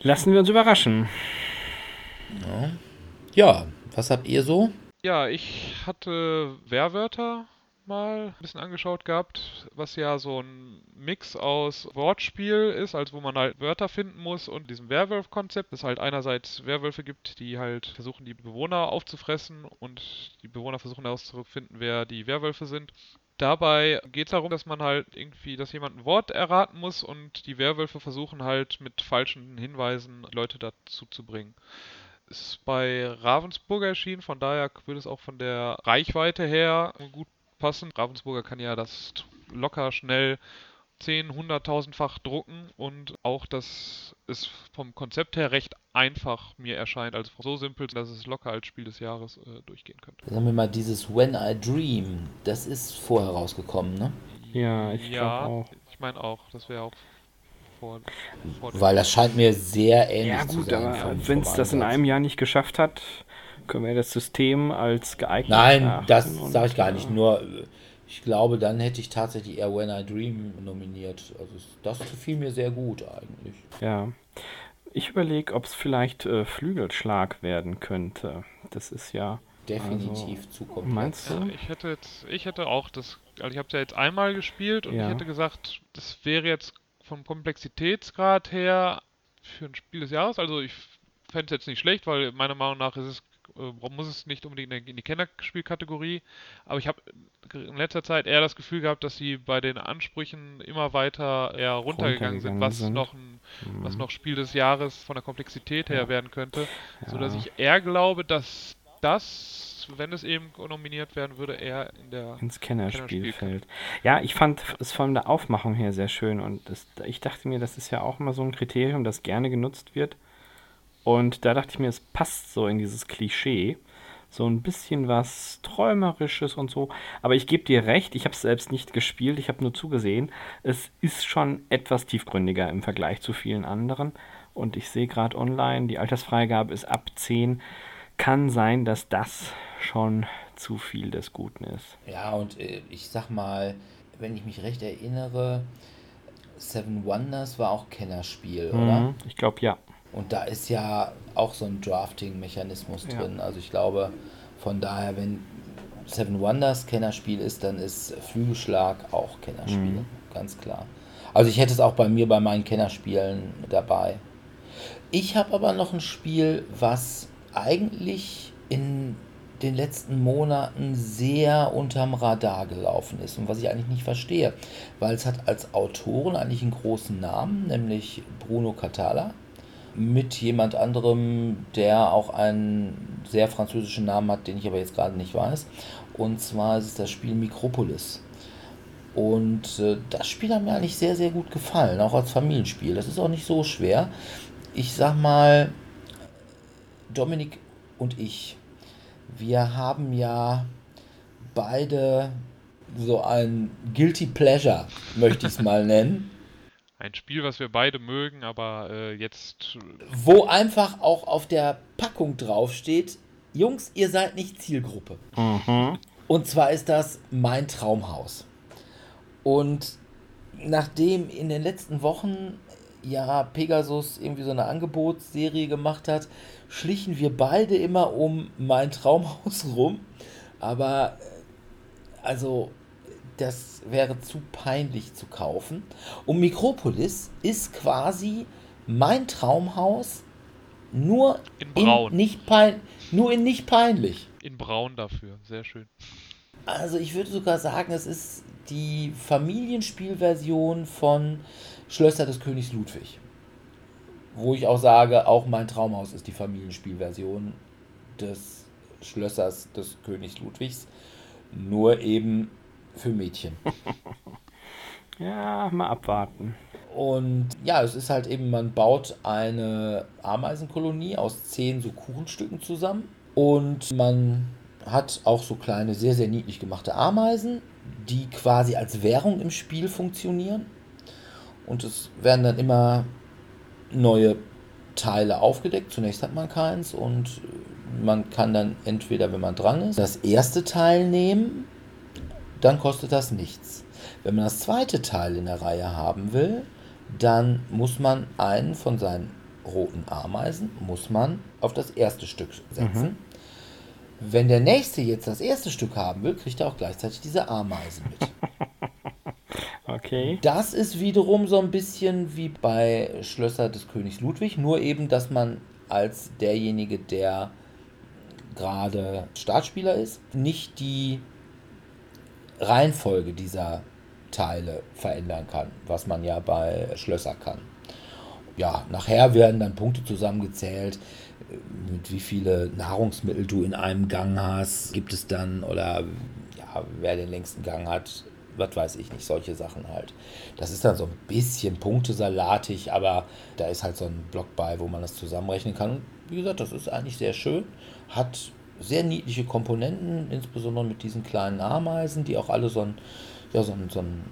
Lassen wir uns überraschen. Ja, ja was habt ihr so? Ja, ich hatte Werwörter mal ein bisschen angeschaut gehabt, was ja so ein Mix aus Wortspiel ist, als wo man halt Wörter finden muss und diesem Werwolf-Konzept, dass halt einerseits Werwölfe gibt, die halt versuchen, die Bewohner aufzufressen und die Bewohner versuchen herauszufinden, wer die Werwölfe sind. Dabei geht es darum, dass man halt irgendwie, dass jemand ein Wort erraten muss und die Werwölfe versuchen halt mit falschen Hinweisen Leute dazu zu bringen ist bei Ravensburger erschienen, von daher würde es auch von der Reichweite her gut passen. Ravensburger kann ja das locker schnell 10, 100.000-fach drucken und auch, dass es vom Konzept her recht einfach mir erscheint, also so simpel, dass es locker als Spiel des Jahres äh, durchgehen könnte. Sagen wir mal, dieses When I Dream, das ist vorher rausgekommen, ne? Ja, ich ja, glaube auch. Ich meine auch, das wäre auch vor, vor Weil das scheint mir sehr ähnlich ja, gut, zu sein. Aber wenn es das in einem Jahr nicht geschafft hat, können wir das System als geeignet Nein, das sage ich gar nicht. Äh, Nur, ich glaube, dann hätte ich tatsächlich eher When I Dream nominiert. Also das gefiel mir sehr gut eigentlich. Ja. Ich überlege, ob es vielleicht äh, Flügelschlag werden könnte. Das ist ja definitiv also, zu komplex. Meinst du? Ja, ich hätte jetzt, ich hätte auch das, also ich habe es ja jetzt einmal gespielt und ja. ich hätte gesagt, das wäre jetzt vom Komplexitätsgrad her für ein Spiel des Jahres. Also ich fände es jetzt nicht schlecht, weil meiner Meinung nach ist es, äh, muss es nicht unbedingt in die Kennerspielkategorie. Aber ich habe in letzter Zeit eher das Gefühl gehabt, dass sie bei den Ansprüchen immer weiter eher runtergegangen, sind, was sind. noch ein, mhm. was noch Spiel des Jahres von der Komplexität her ja. werden könnte. Ja. Sodass ich eher glaube, dass das, wenn es eben nominiert werden würde, eher in der ins Kennerspielfeld. Ja, ich fand es von der Aufmachung her sehr schön und das, ich dachte mir, das ist ja auch immer so ein Kriterium, das gerne genutzt wird. Und da dachte ich mir, es passt so in dieses Klischee. So ein bisschen was Träumerisches und so. Aber ich gebe dir recht, ich habe es selbst nicht gespielt, ich habe nur zugesehen. Es ist schon etwas tiefgründiger im Vergleich zu vielen anderen. Und ich sehe gerade online, die Altersfreigabe ist ab 10. Kann sein, dass das schon zu viel des Guten ist. Ja, und äh, ich sag mal, wenn ich mich recht erinnere, Seven Wonders war auch Kennerspiel, mhm, oder? Ich glaube ja. Und da ist ja auch so ein Drafting-Mechanismus ja. drin. Also ich glaube, von daher, wenn Seven Wonders Kennerspiel ist, dann ist Flügelschlag auch Kennerspiel. Mhm. Ganz klar. Also ich hätte es auch bei mir bei meinen Kennerspielen dabei. Ich habe aber noch ein Spiel, was eigentlich in den letzten Monaten sehr unterm Radar gelaufen ist und was ich eigentlich nicht verstehe, weil es hat als Autoren eigentlich einen großen Namen, nämlich Bruno Catala mit jemand anderem, der auch einen sehr französischen Namen hat, den ich aber jetzt gerade nicht weiß. Und zwar ist es das Spiel Micropolis. Und äh, das Spiel hat mir eigentlich sehr, sehr gut gefallen, auch als Familienspiel. Das ist auch nicht so schwer. Ich sag mal, Dominik und ich, wir haben ja beide so ein Guilty Pleasure, möchte ich es mal nennen. Ein Spiel, was wir beide mögen, aber äh, jetzt. Wo einfach auch auf der Packung draufsteht: Jungs, ihr seid nicht Zielgruppe. Mhm. Und zwar ist das mein Traumhaus. Und nachdem in den letzten Wochen ja Pegasus irgendwie so eine Angebotsserie gemacht hat, schlichen wir beide immer um mein Traumhaus rum. Aber äh, also das wäre zu peinlich zu kaufen. Und Mikropolis ist quasi mein Traumhaus, nur in braun. In nicht pein nur in nicht peinlich. In braun dafür, sehr schön. Also ich würde sogar sagen, es ist die Familienspielversion von Schlösser des Königs Ludwig. Wo ich auch sage, auch mein Traumhaus ist die Familienspielversion des Schlössers des Königs Ludwigs. Nur eben für Mädchen. ja, mal abwarten. Und ja, es ist halt eben, man baut eine Ameisenkolonie aus zehn so Kuchenstücken zusammen. Und man hat auch so kleine, sehr, sehr niedlich gemachte Ameisen, die quasi als Währung im Spiel funktionieren. Und es werden dann immer neue Teile aufgedeckt. Zunächst hat man keins und man kann dann entweder, wenn man dran ist, das erste Teil nehmen dann kostet das nichts. Wenn man das zweite Teil in der Reihe haben will, dann muss man einen von seinen roten Ameisen muss man auf das erste Stück setzen. Mhm. Wenn der nächste jetzt das erste Stück haben will, kriegt er auch gleichzeitig diese Ameisen mit. okay. Das ist wiederum so ein bisschen wie bei Schlösser des Königs Ludwig, nur eben, dass man als derjenige, der gerade Startspieler ist, nicht die Reihenfolge dieser Teile verändern kann, was man ja bei Schlösser kann. Ja, nachher werden dann Punkte zusammengezählt, mit wie viele Nahrungsmittel du in einem Gang hast, gibt es dann oder ja, wer den längsten Gang hat, was weiß ich nicht, solche Sachen halt. Das ist dann so ein bisschen punktesalatig, aber da ist halt so ein Block bei, wo man das zusammenrechnen kann. Und wie gesagt, das ist eigentlich sehr schön, hat sehr niedliche Komponenten, insbesondere mit diesen kleinen Ameisen, die auch alle so ein, ja, so ein, so ein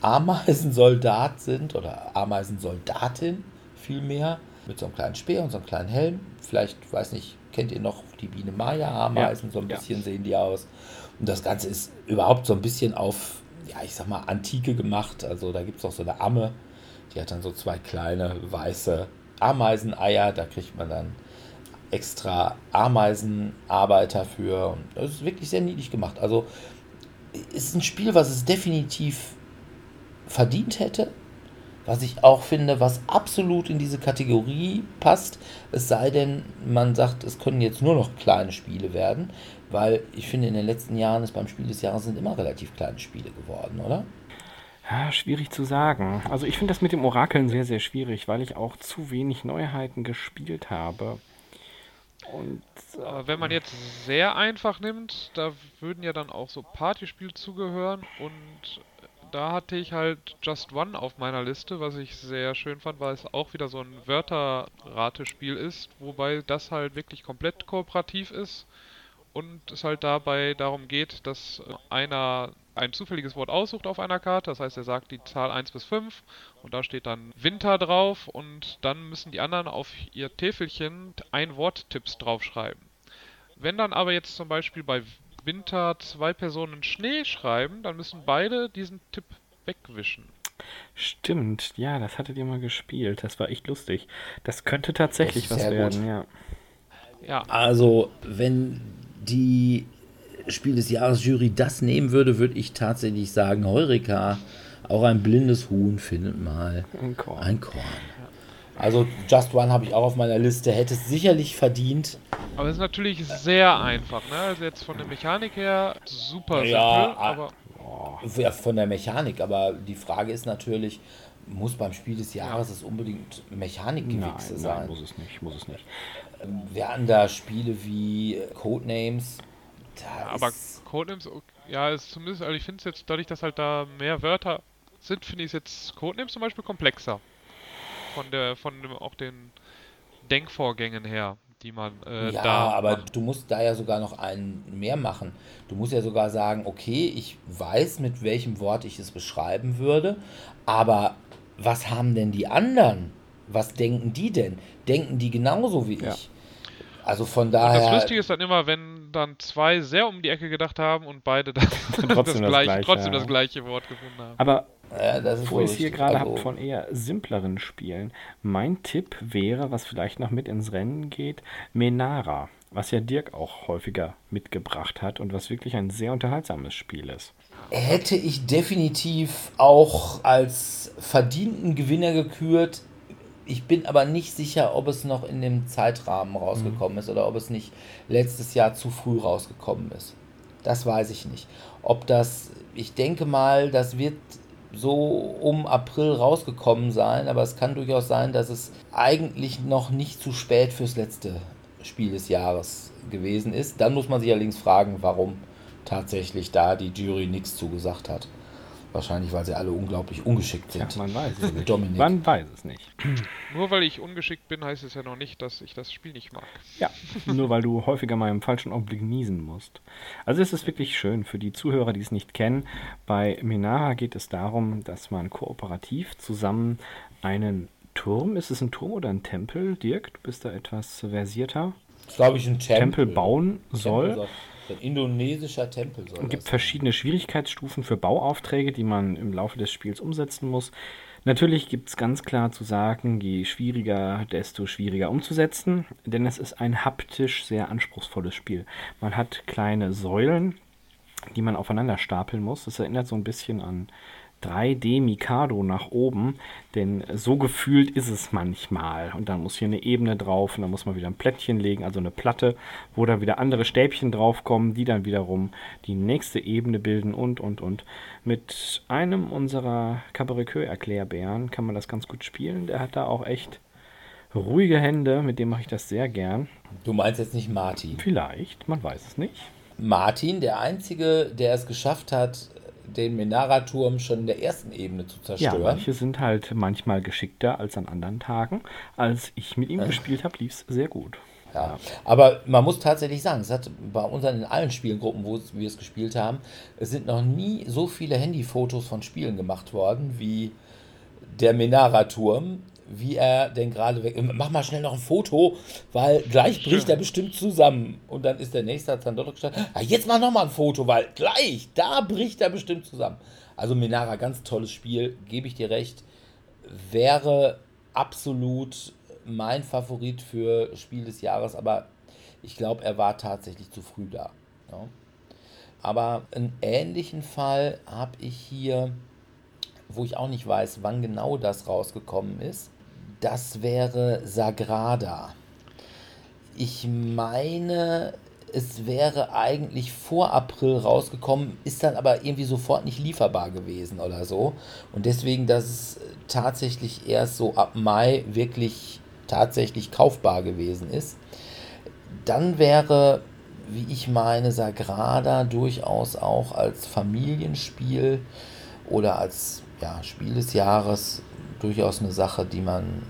Ameisensoldat sind oder Ameisensoldatin vielmehr, mit so einem kleinen Speer und so einem kleinen Helm. Vielleicht, weiß nicht, kennt ihr noch die Biene Maya-Ameisen, ja, so ein bisschen ja. sehen die aus. Und das Ganze ist überhaupt so ein bisschen auf, ja, ich sag mal, Antike gemacht. Also da gibt es auch so eine Amme, die hat dann so zwei kleine weiße Ameiseneier, da kriegt man dann extra Ameisenarbeiter für. Das ist wirklich sehr niedlich gemacht. Also ist ein Spiel, was es definitiv verdient hätte. Was ich auch finde, was absolut in diese Kategorie passt. Es sei denn, man sagt, es können jetzt nur noch kleine Spiele werden. Weil ich finde, in den letzten Jahren ist beim Spiel des Jahres sind immer relativ kleine Spiele geworden, oder? Ja, schwierig zu sagen. Also ich finde das mit dem Orakeln sehr, sehr schwierig, weil ich auch zu wenig Neuheiten gespielt habe. Und, äh, Aber wenn man jetzt sehr einfach nimmt, da würden ja dann auch so Partyspiele zugehören. Und da hatte ich halt Just One auf meiner Liste, was ich sehr schön fand, weil es auch wieder so ein Wörterratespiel ist, wobei das halt wirklich komplett kooperativ ist und es halt dabei darum geht, dass einer ein zufälliges Wort aussucht auf einer Karte, das heißt, er sagt die Zahl 1 bis 5 und da steht dann Winter drauf und dann müssen die anderen auf ihr Täfelchen ein Worttipps draufschreiben. Wenn dann aber jetzt zum Beispiel bei Winter zwei Personen Schnee schreiben, dann müssen beide diesen Tipp wegwischen. Stimmt, ja, das hattet ihr mal gespielt. Das war echt lustig. Das könnte tatsächlich das was werden, gut. ja. Ja. Also, wenn die Spiel des Jahres Jury das nehmen würde, würde ich tatsächlich sagen, Heureka, auch ein blindes Huhn findet mal ein Korn. Ein Korn. Also Just One habe ich auch auf meiner Liste, hätte es sicherlich verdient. Aber es ist natürlich sehr einfach, ne? Also jetzt von der Mechanik her super ja, simpel, aber ja, von der Mechanik, aber die Frage ist natürlich, muss beim Spiel des Jahres es unbedingt Mechanikgewichse sein? Nein, muss es nicht, muss es nicht. Wir hatten da Spiele wie Codenames. Ja, aber Codenames, ja, ist zumindest, also ich finde es jetzt, dadurch, dass halt da mehr Wörter sind, finde ich es jetzt Codenames zum Beispiel komplexer. Von der, von dem, auch den Denkvorgängen her, die man äh, ja, da. Ja, aber macht. du musst da ja sogar noch einen mehr machen. Du musst ja sogar sagen, okay, ich weiß, mit welchem Wort ich es beschreiben würde, aber was haben denn die anderen? Was denken die denn? Denken die genauso wie ja. ich? Also von daher. Und das Lustige ist dann immer, wenn dann zwei sehr um die Ecke gedacht haben und beide dann trotzdem, das, gleiche, gleiche, trotzdem ja. das gleiche Wort gefunden haben. Aber ja, wo ihr es hier gerade also, habt von eher simpleren Spielen, mein Tipp wäre, was vielleicht noch mit ins Rennen geht, Menara, was ja Dirk auch häufiger mitgebracht hat und was wirklich ein sehr unterhaltsames Spiel ist. Hätte ich definitiv auch als verdienten Gewinner gekürt, ich bin aber nicht sicher, ob es noch in dem Zeitrahmen rausgekommen mhm. ist oder ob es nicht letztes Jahr zu früh rausgekommen ist. Das weiß ich nicht. Ob das, ich denke mal, das wird so um April rausgekommen sein, aber es kann durchaus sein, dass es eigentlich noch nicht zu spät fürs letzte Spiel des Jahres gewesen ist. Dann muss man sich allerdings fragen, warum tatsächlich da die Jury nichts zugesagt hat. Wahrscheinlich, weil sie alle unglaublich ungeschickt sind. Ja, man weiß es nicht. Dominik. Man weiß es nicht. Nur weil ich ungeschickt bin, heißt es ja noch nicht, dass ich das Spiel nicht mag. Ja, nur weil du häufiger mal im falschen Augenblick niesen musst. Also es ist wirklich schön für die Zuhörer, die es nicht kennen. Bei Minara geht es darum, dass man kooperativ zusammen einen Turm, ist es ein Turm oder ein Tempel? Dirk, du bist da etwas versierter. Glaube ich, ein Tempel. Tempel bauen soll. Tempel ein indonesischer Tempel soll Es gibt verschiedene Schwierigkeitsstufen für Bauaufträge, die man im Laufe des Spiels umsetzen muss. Natürlich gibt es ganz klar zu sagen, je schwieriger, desto schwieriger umzusetzen, denn es ist ein haptisch sehr anspruchsvolles Spiel. Man hat kleine Säulen, die man aufeinander stapeln muss. Das erinnert so ein bisschen an 3D Mikado nach oben, denn so gefühlt ist es manchmal. Und dann muss hier eine Ebene drauf und dann muss man wieder ein Plättchen legen, also eine Platte, wo dann wieder andere Stäbchen draufkommen, die dann wiederum die nächste Ebene bilden und, und, und. Mit einem unserer Cabaret-Erklärbären kann man das ganz gut spielen. Der hat da auch echt ruhige Hände, mit dem mache ich das sehr gern. Du meinst jetzt nicht Martin? Vielleicht, man weiß es nicht. Martin, der Einzige, der es geschafft hat, den Menara-Turm schon in der ersten Ebene zu zerstören. Ja, manche sind halt manchmal geschickter als an anderen Tagen. Als ich mit ihm äh. gespielt habe, lief es sehr gut. Ja. aber man muss tatsächlich sagen, es hat bei unseren in allen Spielgruppen, wo wir es gespielt haben, es sind noch nie so viele Handyfotos von Spielen gemacht worden wie der Menara-Turm wie er denn gerade weg. Mach mal schnell noch ein Foto, weil gleich bricht er bestimmt zusammen. Und dann ist der nächste, hat dann dort gestanden. Ah, jetzt mach noch mal ein Foto, weil gleich, da bricht er bestimmt zusammen. Also Minara, ganz tolles Spiel, gebe ich dir recht. Wäre absolut mein Favorit für Spiel des Jahres, aber ich glaube, er war tatsächlich zu früh da. Ja. Aber einen ähnlichen Fall habe ich hier, wo ich auch nicht weiß, wann genau das rausgekommen ist das wäre Sagrada. Ich meine, es wäre eigentlich vor April rausgekommen, ist dann aber irgendwie sofort nicht lieferbar gewesen oder so. Und deswegen, dass es tatsächlich erst so ab Mai wirklich tatsächlich kaufbar gewesen ist. dann wäre, wie ich meine, Sagrada durchaus auch als Familienspiel oder als ja, Spiel des Jahres durchaus eine Sache, die man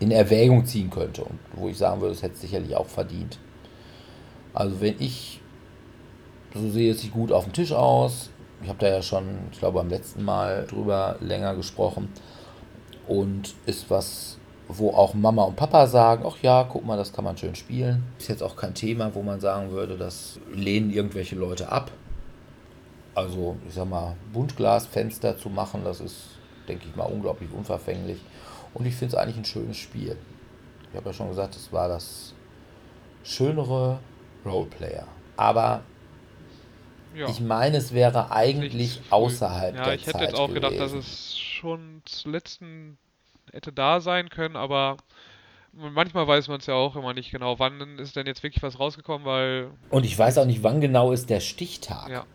in Erwägung ziehen könnte und wo ich sagen würde, es hätte sicherlich auch verdient. Also wenn ich so sehe es sich gut auf dem Tisch aus. Ich habe da ja schon, ich glaube, beim letzten Mal drüber länger gesprochen. Und ist was, wo auch Mama und Papa sagen, ach ja, guck mal, das kann man schön spielen. Ist jetzt auch kein Thema, wo man sagen würde, das lehnen irgendwelche Leute ab. Also, ich sag mal, Buntglasfenster zu machen, das ist, denke ich mal, unglaublich unverfänglich. Und ich finde es eigentlich ein schönes Spiel. Ich habe ja schon gesagt, es war das schönere Roleplayer. Aber ja. Ich meine, es wäre eigentlich außerhalb ja, der Zeit. Ja, ich hätte jetzt auch gewesen. gedacht, dass es schon zum letzten hätte da sein können, aber manchmal weiß man es ja auch immer nicht genau, wann ist denn jetzt wirklich was rausgekommen, weil. Und ich weiß auch nicht, wann genau ist der Stichtag. Ja.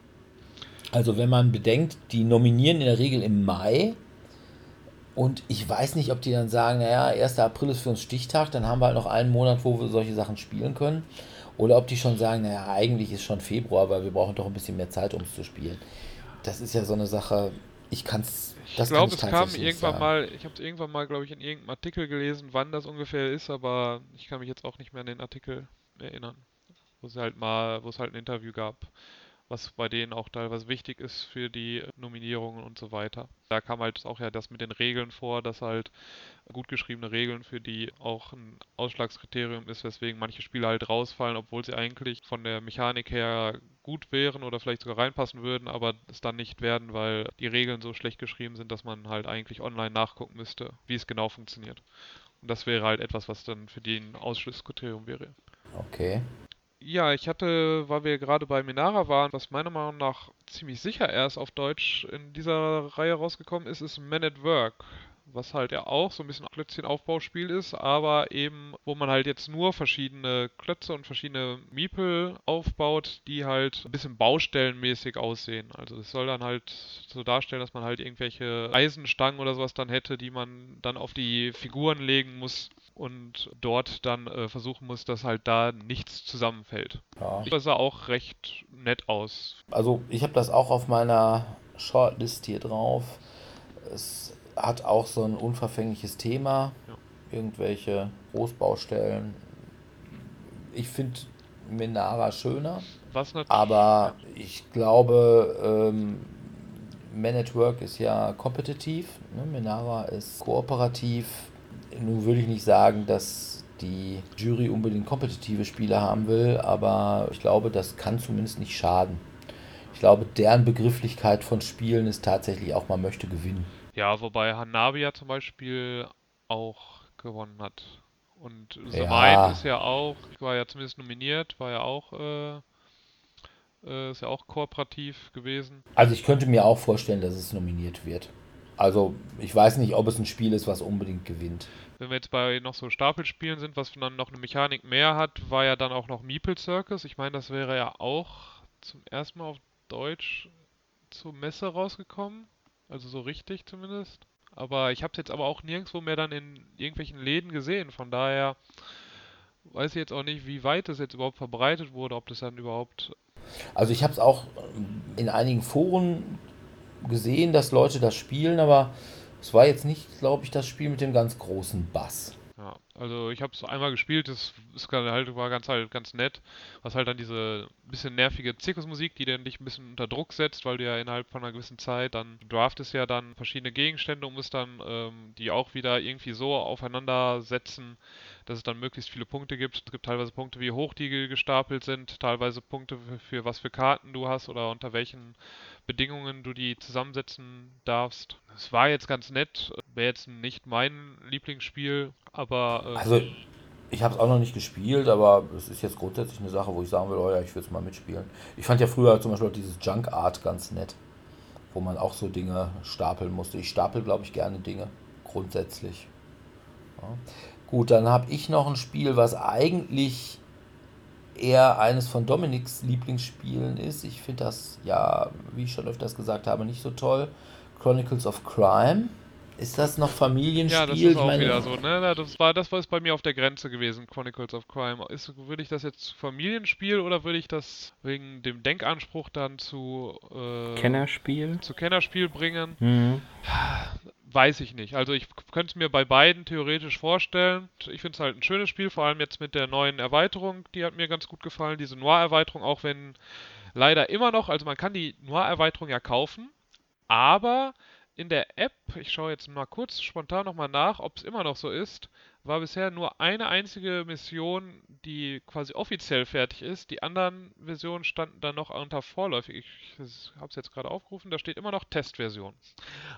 Also, wenn man bedenkt, die nominieren in der Regel im Mai. Und ich weiß nicht, ob die dann sagen, naja, 1. April ist für uns Stichtag, dann haben wir halt noch einen Monat, wo wir solche Sachen spielen können. Oder ob die schon sagen, naja, eigentlich ist schon Februar, weil wir brauchen doch ein bisschen mehr Zeit, um es zu spielen. Das ist ja so eine Sache, ich kann es. Ich glaube, es kam irgendwann sagen. mal, ich habe es irgendwann mal, glaube ich, in irgendeinem Artikel gelesen, wann das ungefähr ist, aber ich kann mich jetzt auch nicht mehr an den Artikel erinnern. Wo es halt mal, wo es halt ein Interview gab was bei denen auch teilweise wichtig ist für die Nominierungen und so weiter. Da kam halt auch ja das mit den Regeln vor, dass halt gut geschriebene Regeln für die auch ein Ausschlagskriterium ist, weswegen manche Spiele halt rausfallen, obwohl sie eigentlich von der Mechanik her gut wären oder vielleicht sogar reinpassen würden, aber es dann nicht werden, weil die Regeln so schlecht geschrieben sind, dass man halt eigentlich online nachgucken müsste, wie es genau funktioniert. Und das wäre halt etwas, was dann für die ein Ausschlusskriterium wäre. Okay. Ja, ich hatte, weil wir gerade bei Minara waren, was meiner Meinung nach ziemlich sicher erst auf Deutsch in dieser Reihe rausgekommen ist, ist Man at Work. Was halt ja auch so ein bisschen Klötzchen-Aufbauspiel ist, aber eben, wo man halt jetzt nur verschiedene Klötze und verschiedene Miepel aufbaut, die halt ein bisschen baustellenmäßig aussehen. Also es soll dann halt so darstellen, dass man halt irgendwelche Eisenstangen oder sowas dann hätte, die man dann auf die Figuren legen muss und dort dann äh, versuchen muss, dass halt da nichts zusammenfällt. Ja. Das sah auch recht nett aus. Also ich habe das auch auf meiner Shortlist hier drauf. Es hat auch so ein unverfängliches Thema. Ja. Irgendwelche Großbaustellen. Ich finde Menara schöner. Was natürlich. Aber ich glaube, ähm, Man at Work ist ja kompetitiv. Ne? Menara ist kooperativ nun würde ich nicht sagen, dass die Jury unbedingt kompetitive Spieler haben will, aber ich glaube, das kann zumindest nicht schaden. Ich glaube, deren Begrifflichkeit von Spielen ist tatsächlich auch, man möchte gewinnen. Ja, wobei Hanabi ja zum Beispiel auch gewonnen hat. Und The ja. Mind ist ja auch, war ja zumindest nominiert, war ja auch, äh, äh, ist ja auch kooperativ gewesen. Also ich könnte mir auch vorstellen, dass es nominiert wird. Also ich weiß nicht, ob es ein Spiel ist, was unbedingt gewinnt. Wenn wir jetzt bei noch so Stapelspielen sind, was dann noch eine Mechanik mehr hat, war ja dann auch noch Meeple Circus. Ich meine, das wäre ja auch zum ersten Mal auf Deutsch zur Messe rausgekommen. Also so richtig zumindest. Aber ich habe es jetzt aber auch nirgendwo mehr dann in irgendwelchen Läden gesehen. Von daher weiß ich jetzt auch nicht, wie weit es jetzt überhaupt verbreitet wurde, ob das dann überhaupt. Also ich habe es auch in einigen Foren gesehen, dass Leute das spielen, aber es war jetzt nicht, glaube ich, das Spiel mit dem ganz großen Bass. Ja, also ich habe es einmal gespielt, das, das halt, war ganz halt ganz nett, was halt dann diese bisschen nervige Zirkusmusik, die dann dich ein bisschen unter Druck setzt, weil du ja innerhalb von einer gewissen Zeit dann draftest ja dann verschiedene Gegenstände und musst dann ähm, die auch wieder irgendwie so aufeinander setzen, dass es dann möglichst viele Punkte gibt. Es gibt teilweise Punkte, wie hoch die gestapelt sind, teilweise Punkte für, für was für Karten du hast oder unter welchen Bedingungen du die zusammensetzen darfst. Es war jetzt ganz nett, wäre jetzt nicht mein Lieblingsspiel, aber. Äh, also, ich habe es auch noch nicht gespielt, aber es ist jetzt grundsätzlich eine Sache, wo ich sagen will, oh ja, ich will es mal mitspielen. Ich fand ja früher zum Beispiel auch dieses Junk Art ganz nett, wo man auch so Dinge stapeln musste. Ich stapel, glaube ich, gerne Dinge, grundsätzlich. Ja. Gut, dann habe ich noch ein Spiel, was eigentlich eher eines von Dominiks Lieblingsspielen ist. Ich finde das, ja, wie ich schon öfters gesagt habe, nicht so toll. Chronicles of Crime. ist das noch Familienspiel? Ja, das ist auch meine... wieder so, ne? Das war das war bei mir auf der Grenze gewesen, Chronicles of Crime. Ist, würde ich das jetzt zu Familienspiel oder würde ich das wegen dem Denkanspruch dann zu äh, Kennerspiel? Zu Kennerspiel bringen? Mhm. Weiß ich nicht. Also ich könnte es mir bei beiden theoretisch vorstellen. Ich finde es halt ein schönes Spiel, vor allem jetzt mit der neuen Erweiterung, die hat mir ganz gut gefallen. Diese Noir-Erweiterung, auch wenn leider immer noch, also man kann die Noir-Erweiterung ja kaufen, aber in der App, ich schaue jetzt mal kurz spontan nochmal nach, ob es immer noch so ist, war bisher nur eine einzige Mission, die quasi offiziell fertig ist. Die anderen Versionen standen dann noch unter vorläufig. Ich habe es jetzt gerade aufgerufen, da steht immer noch Testversion.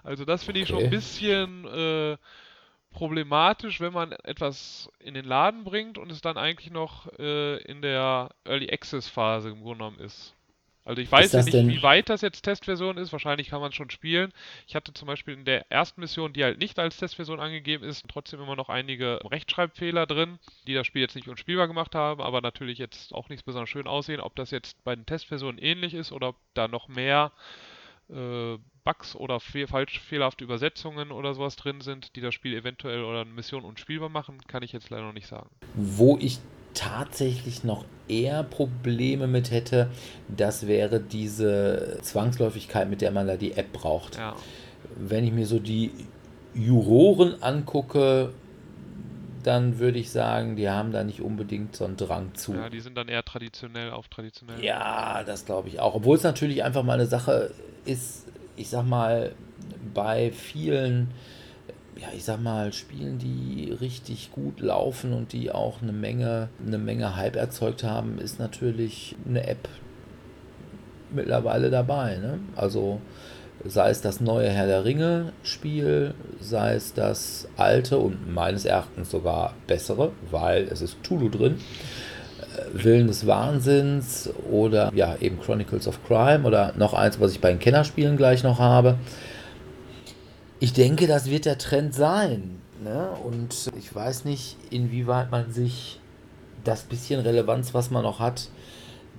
Also das finde ich okay. schon ein bisschen äh, problematisch, wenn man etwas in den Laden bringt und es dann eigentlich noch äh, in der Early Access Phase im Grunde genommen ist. Also ich weiß ja nicht, denn? wie weit das jetzt Testversion ist. Wahrscheinlich kann man es schon spielen. Ich hatte zum Beispiel in der ersten Mission, die halt nicht als Testversion angegeben ist, trotzdem immer noch einige Rechtschreibfehler drin, die das Spiel jetzt nicht unspielbar gemacht haben, aber natürlich jetzt auch nicht besonders schön aussehen. Ob das jetzt bei den Testversionen ähnlich ist oder ob da noch mehr äh, Bugs oder fe falsch fehlerhafte Übersetzungen oder sowas drin sind, die das Spiel eventuell oder eine Mission unspielbar machen, kann ich jetzt leider noch nicht sagen. Wo ich tatsächlich noch eher Probleme mit hätte, das wäre diese Zwangsläufigkeit, mit der man da die App braucht. Ja. Wenn ich mir so die Juroren angucke, dann würde ich sagen, die haben da nicht unbedingt so einen Drang zu. Ja, die sind dann eher traditionell auf traditionell. Ja, das glaube ich auch. Obwohl es natürlich einfach mal eine Sache ist, ich sag mal, bei vielen ja, ich sag mal, Spielen, die richtig gut laufen und die auch eine Menge, eine Menge Hype erzeugt haben, ist natürlich eine App mittlerweile dabei. Ne? Also sei es das neue Herr der Ringe Spiel, sei es das alte und meines Erachtens sogar bessere, weil es ist Tulu drin. Äh, Willen des Wahnsinns oder ja eben Chronicles of Crime oder noch eins, was ich bei den Kennerspielen gleich noch habe ich denke, das wird der Trend sein. Ne? Und ich weiß nicht, inwieweit man sich das bisschen Relevanz, was man noch hat,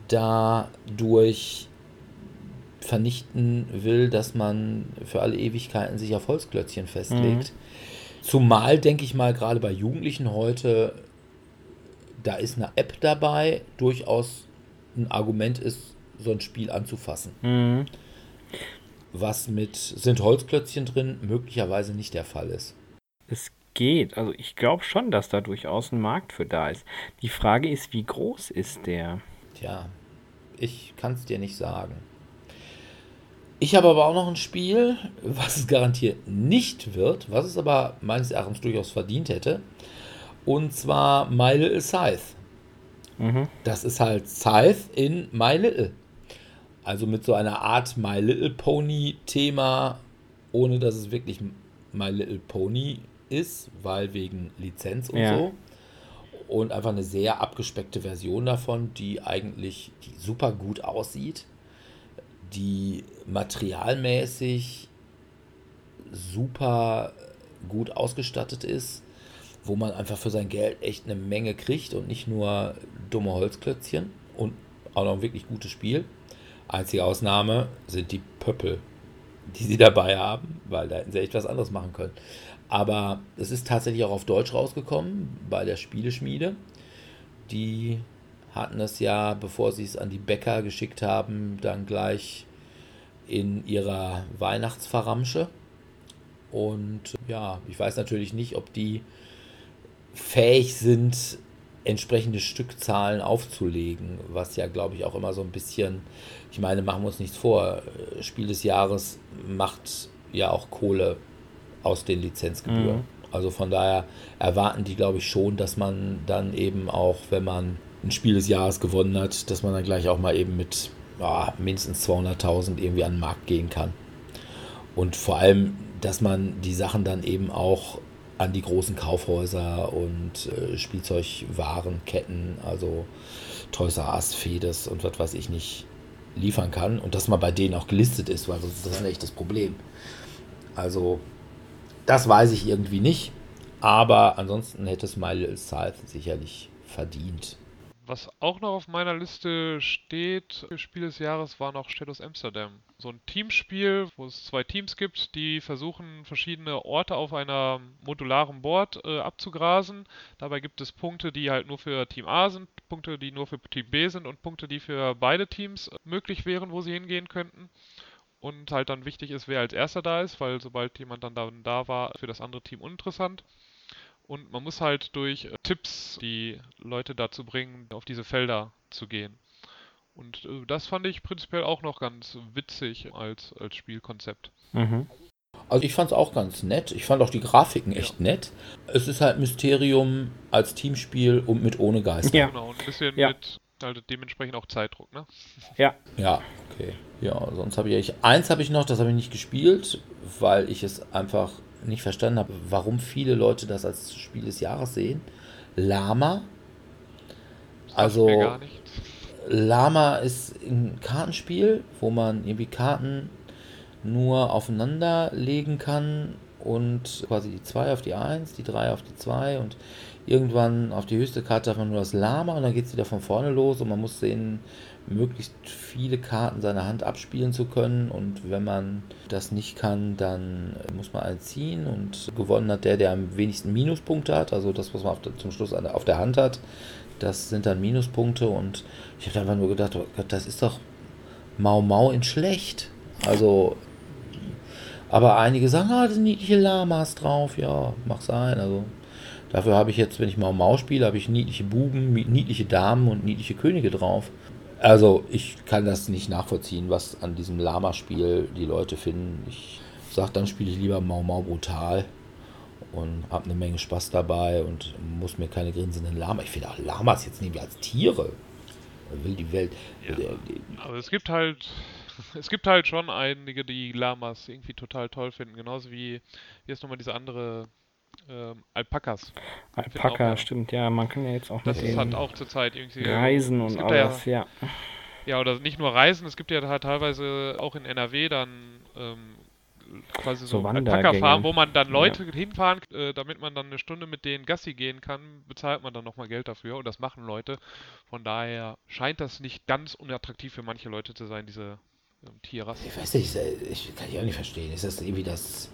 dadurch vernichten will, dass man für alle Ewigkeiten sich auf Holzklötzchen festlegt. Mhm. Zumal, denke ich mal, gerade bei Jugendlichen heute, da ist eine App dabei, durchaus ein Argument ist, so ein Spiel anzufassen. Mhm was mit sind Holzklötzchen drin möglicherweise nicht der Fall ist. Es geht. Also ich glaube schon, dass da durchaus ein Markt für da ist. Die Frage ist, wie groß ist der? Tja, ich kann es dir nicht sagen. Ich habe aber auch noch ein Spiel, was es garantiert nicht wird, was es aber meines Erachtens durchaus verdient hätte. Und zwar My Little Scythe. Mhm. Das ist halt Scythe in My Little. Also mit so einer Art My Little Pony Thema, ohne dass es wirklich My Little Pony ist, weil wegen Lizenz und ja. so. Und einfach eine sehr abgespeckte Version davon, die eigentlich die super gut aussieht, die materialmäßig super gut ausgestattet ist, wo man einfach für sein Geld echt eine Menge kriegt und nicht nur dumme Holzklötzchen und auch noch ein wirklich gutes Spiel. Einzige Ausnahme sind die Pöppel, die sie dabei haben, weil da hätten sie echt was anderes machen können. Aber es ist tatsächlich auch auf Deutsch rausgekommen bei der Spieleschmiede. Die hatten es ja, bevor sie es an die Bäcker geschickt haben, dann gleich in ihrer Weihnachtsverramsche. Und ja, ich weiß natürlich nicht, ob die fähig sind, entsprechende Stückzahlen aufzulegen, was ja, glaube ich, auch immer so ein bisschen, ich meine, machen wir uns nichts vor, Spiel des Jahres macht ja auch Kohle aus den Lizenzgebühren. Mhm. Also von daher erwarten die, glaube ich, schon, dass man dann eben auch, wenn man ein Spiel des Jahres gewonnen hat, dass man dann gleich auch mal eben mit ja, mindestens 200.000 irgendwie an den Markt gehen kann. Und vor allem, dass man die Sachen dann eben auch an die großen Kaufhäuser und äh, Spielzeugwarenketten, also Toys R Us, Fedes und was weiß ich nicht, liefern kann und dass man bei denen auch gelistet ist, weil sonst ist das ein echtes Problem. Also, das weiß ich irgendwie nicht, aber ansonsten hätte es My Little Scythe sicherlich verdient. Was auch noch auf meiner Liste steht Spiel des Jahres war noch Shadows Amsterdam. So ein Teamspiel, wo es zwei Teams gibt, die versuchen verschiedene Orte auf einer modularen Board äh, abzugrasen. Dabei gibt es Punkte, die halt nur für Team A sind, Punkte, die nur für Team B sind und Punkte, die für beide Teams möglich wären, wo sie hingehen könnten und halt dann wichtig ist, wer als erster da ist, weil sobald jemand dann da, da war, für das andere Team uninteressant. Und man muss halt durch äh, Tipps die Leute dazu bringen, auf diese Felder zu gehen. Und äh, das fand ich prinzipiell auch noch ganz witzig als, als Spielkonzept. Mhm. Also ich fand es auch ganz nett. Ich fand auch die Grafiken echt ja. nett. Es ist halt Mysterium als Teamspiel und mit ohne Geister. Ja. Genau, und ein bisschen ja. mit halt dementsprechend auch Zeitdruck, ne? Ja. Ja, okay. Ja, sonst habe ich, eins habe ich noch, das habe ich nicht gespielt, weil ich es einfach nicht verstanden habe, warum viele Leute das als Spiel des Jahres sehen. Lama. Also Lama ist ein Kartenspiel, wo man irgendwie Karten nur aufeinander legen kann und quasi die 2 auf die 1, die 3 auf die 2 und irgendwann auf die höchste Karte darf man nur das Lama und dann geht es wieder von vorne los und man muss sehen, möglichst viele Karten seiner Hand abspielen zu können und wenn man das nicht kann, dann muss man einen ziehen und gewonnen hat der, der am wenigsten Minuspunkte hat, also das, was man der, zum Schluss auf der Hand hat, das sind dann Minuspunkte und ich habe einfach nur gedacht, oh Gott, das ist doch Mau Mau in schlecht. Also, aber einige sagen, ah, das sind niedliche Lamas drauf, ja, mach sein, also Dafür habe ich jetzt, wenn ich Mau Mau spiele, habe ich niedliche Buben, niedliche Damen und niedliche Könige drauf. Also ich kann das nicht nachvollziehen, was an diesem Lama-Spiel die Leute finden. Ich sage, dann spiele ich lieber Mau Mau brutal und habe eine Menge Spaß dabei und muss mir keine grinsenden Lama. Ich finde auch Lamas jetzt nicht als Tiere. Will die Welt. Ja, aber es gibt halt. Es gibt halt schon einige, die Lamas irgendwie total toll finden. Genauso wie, wie ist nochmal diese andere ähm, Alpakas. Alpaka, stimmt, ja. Man kann ja jetzt auch das mit hat auch zurzeit irgendwie Reisen und alles, ja, ja. Ja, oder nicht nur Reisen, es gibt ja teilweise auch in NRW dann ähm, quasi so, so Alpaka-Farmen, wo man dann Leute ja. hinfahren, äh, damit man dann eine Stunde mit denen Gassi gehen kann, bezahlt man dann nochmal Geld dafür und das machen Leute. Von daher scheint das nicht ganz unattraktiv für manche Leute zu sein, diese ähm, Tierrasse. Ich weiß nicht, ich kann ich auch nicht verstehen. Ist das irgendwie das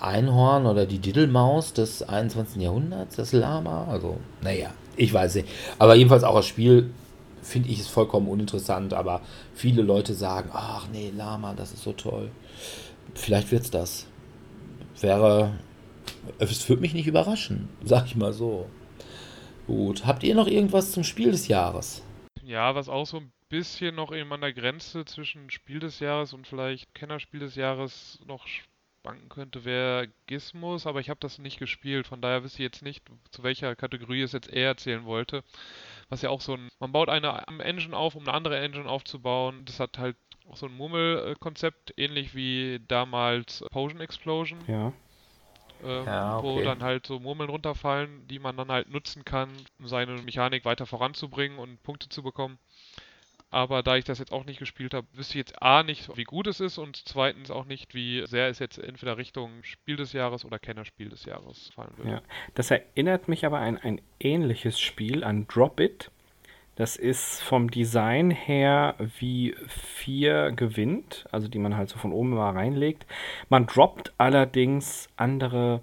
Einhorn oder die Diddelmaus des 21. Jahrhunderts, das Lama. Also, naja, ich weiß nicht. Aber jedenfalls auch das Spiel finde ich es vollkommen uninteressant, aber viele Leute sagen, ach nee, Lama, das ist so toll. Vielleicht wird es das. Wäre, es würde mich nicht überraschen, sag ich mal so. Gut, habt ihr noch irgendwas zum Spiel des Jahres? Ja, was auch so ein bisschen noch eben an der Grenze zwischen Spiel des Jahres und vielleicht Kennerspiel des Jahres noch banken könnte, wäre Gizmos, aber ich habe das nicht gespielt, von daher wüsste ich jetzt nicht, zu welcher Kategorie es jetzt eher erzählen wollte. Was ja auch so ein, man baut eine Engine auf, um eine andere Engine aufzubauen. Das hat halt auch so ein Murmelkonzept, ähnlich wie damals Potion Explosion. Ja. Ähm, ja, okay. wo dann halt so Murmeln runterfallen, die man dann halt nutzen kann, um seine Mechanik weiter voranzubringen und Punkte zu bekommen. Aber da ich das jetzt auch nicht gespielt habe, wüsste ich jetzt A nicht, wie gut es ist und zweitens auch nicht, wie sehr es jetzt entweder Richtung Spiel des Jahres oder Kennerspiel des Jahres fallen würde. Ja, das erinnert mich aber an ein ähnliches Spiel, an Drop It. Das ist vom Design her wie 4 gewinnt, also die man halt so von oben mal reinlegt. Man droppt allerdings andere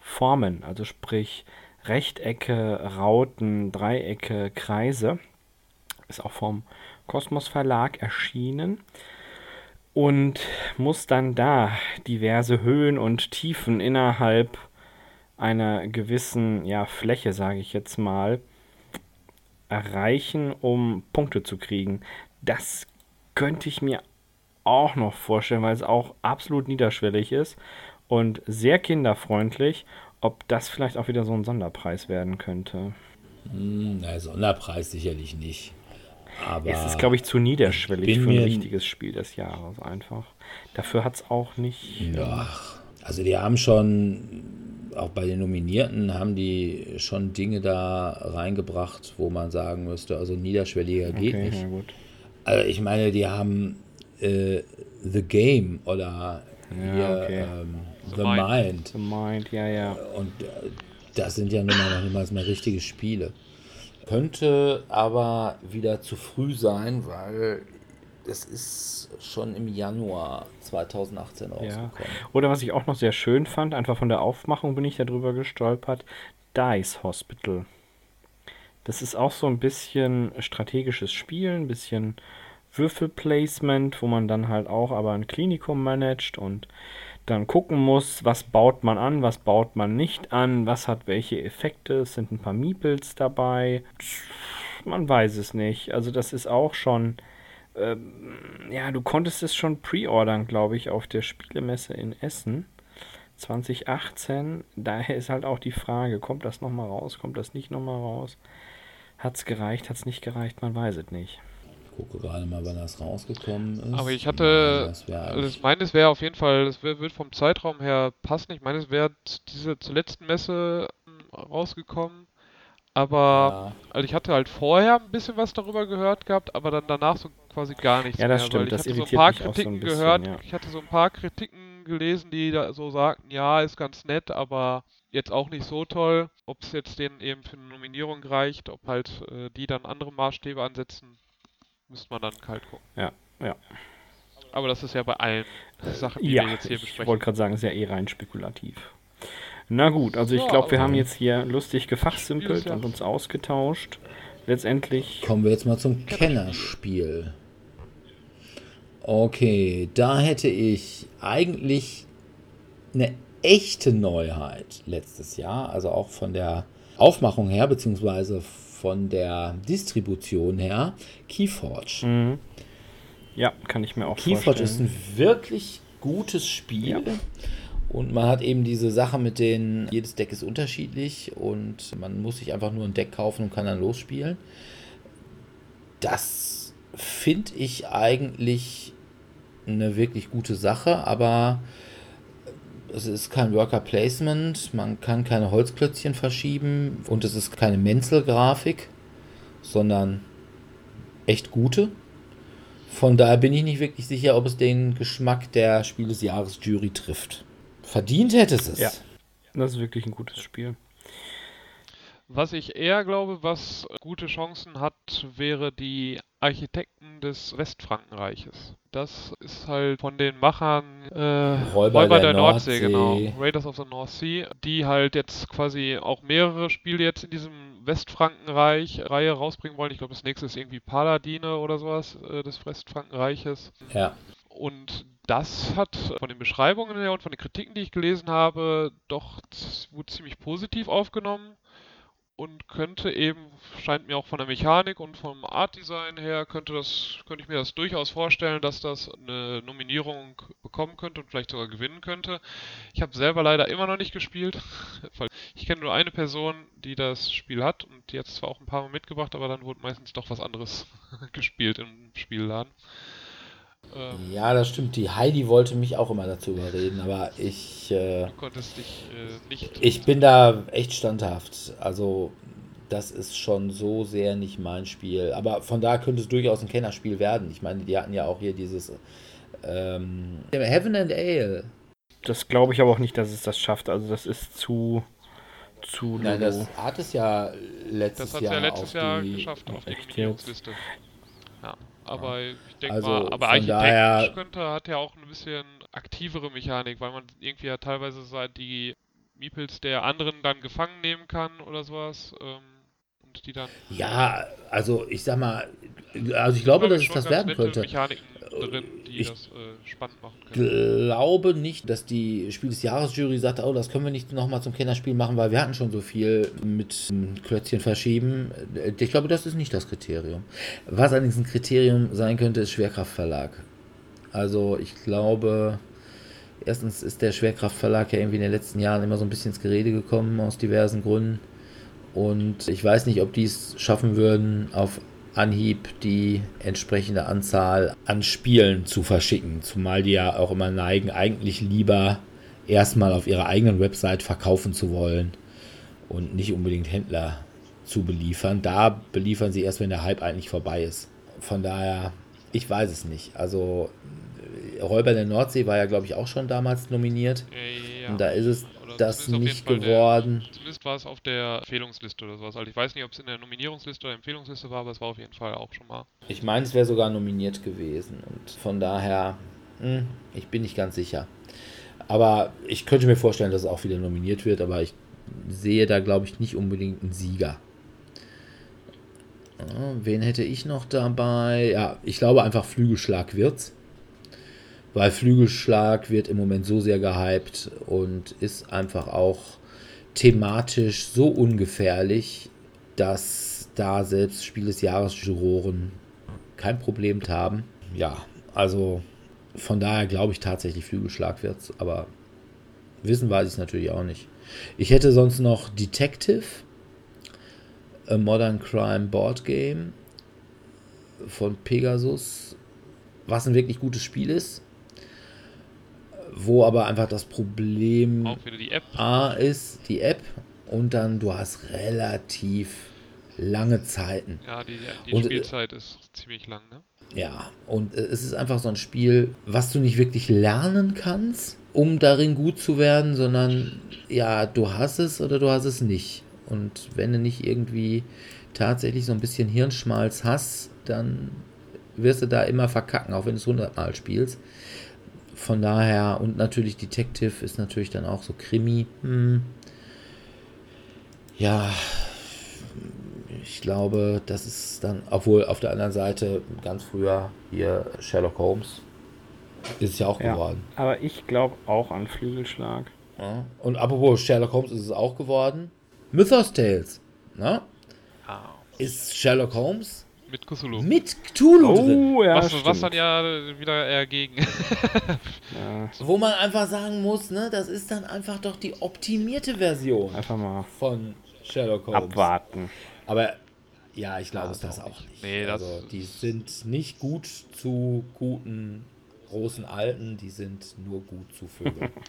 Formen, also sprich Rechtecke, Rauten, Dreiecke, Kreise. Ist auch vom Kosmos Verlag erschienen und muss dann da diverse Höhen und Tiefen innerhalb einer gewissen ja, Fläche, sage ich jetzt mal, erreichen, um Punkte zu kriegen. Das könnte ich mir auch noch vorstellen, weil es auch absolut niederschwellig ist und sehr kinderfreundlich, ob das vielleicht auch wieder so ein Sonderpreis werden könnte. Hm, na, Sonderpreis sicherlich nicht. Aber es ist, glaube ich, zu niederschwellig für ein richtiges Spiel des Jahres einfach. Dafür hat es auch nicht. Ja, also die haben schon, auch bei den Nominierten, haben die schon Dinge da reingebracht, wo man sagen müsste, also niederschwelliger geht okay, nicht. Also ich meine, die haben äh, The Game oder ja, hier, okay. ähm, The, Mind. Mind. The Mind, ja, ja. Und äh, das sind ja nun mal noch niemals mehr richtige Spiele. Könnte aber wieder zu früh sein, weil es ist schon im Januar 2018 rausgekommen. Ja. Oder was ich auch noch sehr schön fand, einfach von der Aufmachung bin ich darüber gestolpert, Dice Hospital. Das ist auch so ein bisschen strategisches Spiel, ein bisschen Würfelplacement, wo man dann halt auch aber ein Klinikum managt und dann gucken muss, was baut man an, was baut man nicht an, was hat welche Effekte. Es sind ein paar Meeples dabei. Man weiß es nicht. Also das ist auch schon ähm, ja, du konntest es schon pre-ordern, glaube ich, auf der Spielemesse in Essen 2018. Daher ist halt auch die Frage, kommt das nochmal raus, kommt das nicht nochmal raus? Hat es gereicht, hat es nicht gereicht, man weiß es nicht. Ich gucke gerade mal, wann das rausgekommen ist. Aber ich hatte, ja, also ich meine, es wäre auf jeden Fall, es wird vom Zeitraum her passen. Ich meine, es wäre diese zur letzten Messe rausgekommen. Aber ja. also ich hatte halt vorher ein bisschen was darüber gehört gehabt, aber dann danach so quasi gar nichts ja, das mehr. Stimmt, ich das hatte so ein paar Kritiken so ein bisschen, gehört. Ja. Ich hatte so ein paar Kritiken gelesen, die da so sagten, ja, ist ganz nett, aber jetzt auch nicht so toll. Ob es jetzt denen eben für eine Nominierung reicht, ob halt äh, die dann andere Maßstäbe ansetzen, müsste man dann kalt gucken. Ja, ja. Aber das ist ja bei allen Sachen, die ja, wir jetzt hier besprechen. Ich wollte gerade sagen, ist ja eh rein spekulativ. Na gut, also ich glaube, wir haben jetzt hier lustig gefachsimpelt und uns ausgetauscht. Letztendlich. Kommen wir jetzt mal zum Kennerspiel. Okay, da hätte ich eigentlich eine echte Neuheit letztes Jahr, also auch von der Aufmachung her, beziehungsweise von der Distribution her, Keyforge. Mhm. Ja, kann ich mir auch Keyforge vorstellen. ist ein wirklich gutes Spiel. Ja. Und man hat eben diese Sache mit den, jedes Deck ist unterschiedlich und man muss sich einfach nur ein Deck kaufen und kann dann losspielen. Das finde ich eigentlich eine wirklich gute Sache, aber es ist kein Worker Placement, man kann keine Holzklötzchen verschieben und es ist keine Menzel-Grafik, sondern echt gute. Von daher bin ich nicht wirklich sicher, ob es den Geschmack der Spiel des Jahres Jury trifft. Verdient hättest es. Ja, das ist wirklich ein gutes Spiel. Was ich eher glaube, was gute Chancen hat, wäre die Architekten des Westfrankenreiches. Das ist halt von den Machern äh, Räuber, Räuber der, der Nordsee, Nordsee, genau. Raiders of the North Sea, die halt jetzt quasi auch mehrere Spiele jetzt in diesem Westfrankenreich-Reihe rausbringen wollen. Ich glaube, das nächste ist irgendwie Paladine oder sowas äh, des Westfrankenreiches. Ja. Und das hat von den Beschreibungen her und von den Kritiken, die ich gelesen habe, doch ziemlich positiv aufgenommen und könnte eben, scheint mir auch von der Mechanik und vom Art Design her, könnte das, könnte ich mir das durchaus vorstellen, dass das eine Nominierung bekommen könnte und vielleicht sogar gewinnen könnte. Ich habe selber leider immer noch nicht gespielt, weil ich kenne nur eine Person, die das Spiel hat und die hat es zwar auch ein paar Mal mitgebracht, aber dann wurde meistens doch was anderes gespielt im Spielladen. Ähm, ja, das stimmt. Die Heidi wollte mich auch immer dazu überreden, aber ich. Äh, du konntest dich äh, nicht. Ich bin da echt standhaft. Also, das ist schon so sehr nicht mein Spiel. Aber von da könnte es durchaus ein Kennerspiel werden. Ich meine, die hatten ja auch hier dieses. Ähm, Heaven and Ale. Das glaube ich aber auch nicht, dass es das schafft. Also, das ist zu. Zu Nein, das hat es ja letztes Jahr. Das hat es ja letztes Jahr geschafft auf die Nominierungsliste. Ja. Aber ich denke also mal, aber architektonisch könnte, hat ja auch ein bisschen aktivere Mechanik, weil man irgendwie ja teilweise die Meeples der anderen dann gefangen nehmen kann oder sowas. Ähm, und die dann. Ja, also ich sag mal, also ich glaube, dass es das werden könnte. Mechaniken drin, die ich das äh, spannend machen können. glaube nicht, dass die Spiel des Jahres-Jury sagt, oh, das können wir nicht nochmal zum Kennerspiel machen, weil wir hatten schon so viel mit Klötzchen verschieben. Ich glaube, das ist nicht das Kriterium. Was allerdings ein Kriterium sein könnte, ist Schwerkraftverlag. Also ich glaube, erstens ist der Schwerkraftverlag ja irgendwie in den letzten Jahren immer so ein bisschen ins Gerede gekommen aus diversen Gründen. Und ich weiß nicht, ob die es schaffen würden, auf Anhieb die entsprechende Anzahl an Spielen zu verschicken. Zumal die ja auch immer neigen, eigentlich lieber erstmal auf ihrer eigenen Website verkaufen zu wollen und nicht unbedingt Händler zu beliefern. Da beliefern sie erst, wenn der Hype eigentlich vorbei ist. Von daher, ich weiß es nicht. Also Räuber der Nordsee war ja, glaube ich, auch schon damals nominiert. Ja, und da ist es das nicht geworden. Der, zumindest war es auf der Empfehlungsliste oder sowas. Also ich weiß nicht, ob es in der Nominierungsliste oder Empfehlungsliste war, aber es war auf jeden Fall auch schon mal. Ich meine, es wäre sogar nominiert gewesen und von daher, mh, hm, ich bin nicht ganz sicher. Aber ich könnte mir vorstellen, dass es auch wieder nominiert wird, aber ich sehe da, glaube ich, nicht unbedingt einen Sieger. Wen hätte ich noch dabei? Ja, ich glaube einfach Flügelschlag wird's. Weil Flügelschlag wird im Moment so sehr gehypt und ist einfach auch thematisch so ungefährlich, dass da selbst Spiel des Jahres Juroren kein Problem haben. Ja, also von daher glaube ich tatsächlich Flügelschlag wird's, aber wissen weiß ich es natürlich auch nicht. Ich hätte sonst noch Detective, A Modern Crime Board Game von Pegasus, was ein wirklich gutes Spiel ist wo aber einfach das Problem A ist, die App, und dann du hast relativ lange Zeiten. Ja, die, die und, äh, Spielzeit ist ziemlich lang, ne? Ja, und äh, es ist einfach so ein Spiel, was du nicht wirklich lernen kannst, um darin gut zu werden, sondern ja, du hast es oder du hast es nicht. Und wenn du nicht irgendwie tatsächlich so ein bisschen Hirnschmalz hast, dann wirst du da immer verkacken, auch wenn du es 100 Mal spielst von daher, und natürlich Detective ist natürlich dann auch so Krimi. Hm. Ja, ich glaube, das ist dann, obwohl auf der anderen Seite ganz früher hier Sherlock Holmes ist ja auch ja, geworden. Aber ich glaube auch an Flügelschlag. Ja. Und apropos Sherlock Holmes ist es auch geworden. Mythos Tales. Ne? Ist Sherlock Holmes mit Cthulhu. Mit Cthulhu oh, drin. Ja, was, was dann ja wieder eher gegen. ja. Wo man einfach sagen muss, ne, das ist dann einfach doch die optimierte Version. Einfach mal von Sherlock Holmes. Abwarten. Aber ja, ich glaube es das auch nicht. Nee, das also, die sind nicht gut zu guten großen Alten, die sind nur gut zu Vögeln.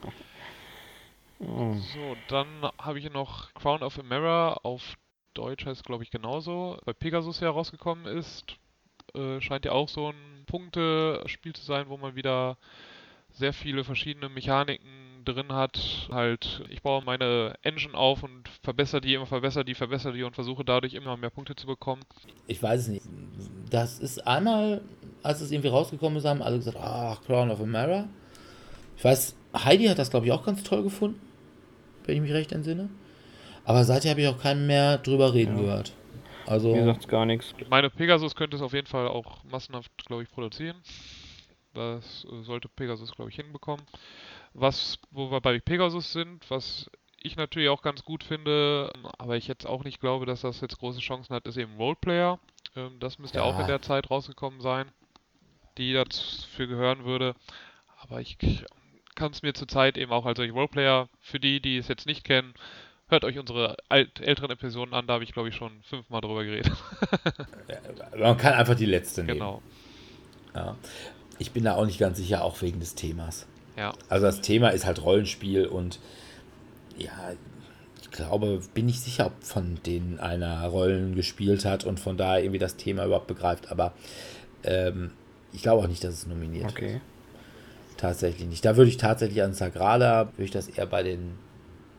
So, dann habe ich noch Crown of a Mirror auf Deutsch heißt glaube ich genauso, bei Pegasus ja rausgekommen ist. Äh, scheint ja auch so ein Punktespiel zu sein, wo man wieder sehr viele verschiedene Mechaniken drin hat. Halt, ich baue meine Engine auf und verbessere die, immer verbessere die, verbessere die und versuche dadurch immer mehr Punkte zu bekommen. Ich weiß es nicht. Das ist einmal, als es irgendwie rausgekommen ist, haben alle gesagt, ach, Crown of Amara. Ich weiß, Heidi hat das, glaube ich, auch ganz toll gefunden, wenn ich mich recht entsinne. Aber seither habe ich auch keinen mehr drüber reden ja. gehört. Also. Mir sagt gar nichts. Ich meine, Pegasus könnte es auf jeden Fall auch massenhaft, glaube ich, produzieren. Das äh, sollte Pegasus, glaube ich, hinbekommen. Was, wo wir bei Pegasus sind, was ich natürlich auch ganz gut finde, aber ich jetzt auch nicht glaube, dass das jetzt große Chancen hat, ist eben Roleplayer. Ähm, das müsste ja. auch in der Zeit rausgekommen sein, die dafür gehören würde. Aber ich kann es mir zurzeit eben auch als solche Roleplayer, für die, die es jetzt nicht kennen, Hört euch unsere alt, älteren Episoden an, da habe ich glaube ich schon fünfmal drüber geredet. Man kann einfach die letzte nehmen. Genau. Ja. Ich bin da auch nicht ganz sicher, auch wegen des Themas. Ja. Also das Thema ist halt Rollenspiel und ja, ich glaube, bin nicht sicher, ob von denen einer Rollen gespielt hat und von daher irgendwie das Thema überhaupt begreift, aber ähm, ich glaube auch nicht, dass es nominiert okay. wird. Tatsächlich nicht. Da würde ich tatsächlich an Sagrada, würde ich das eher bei den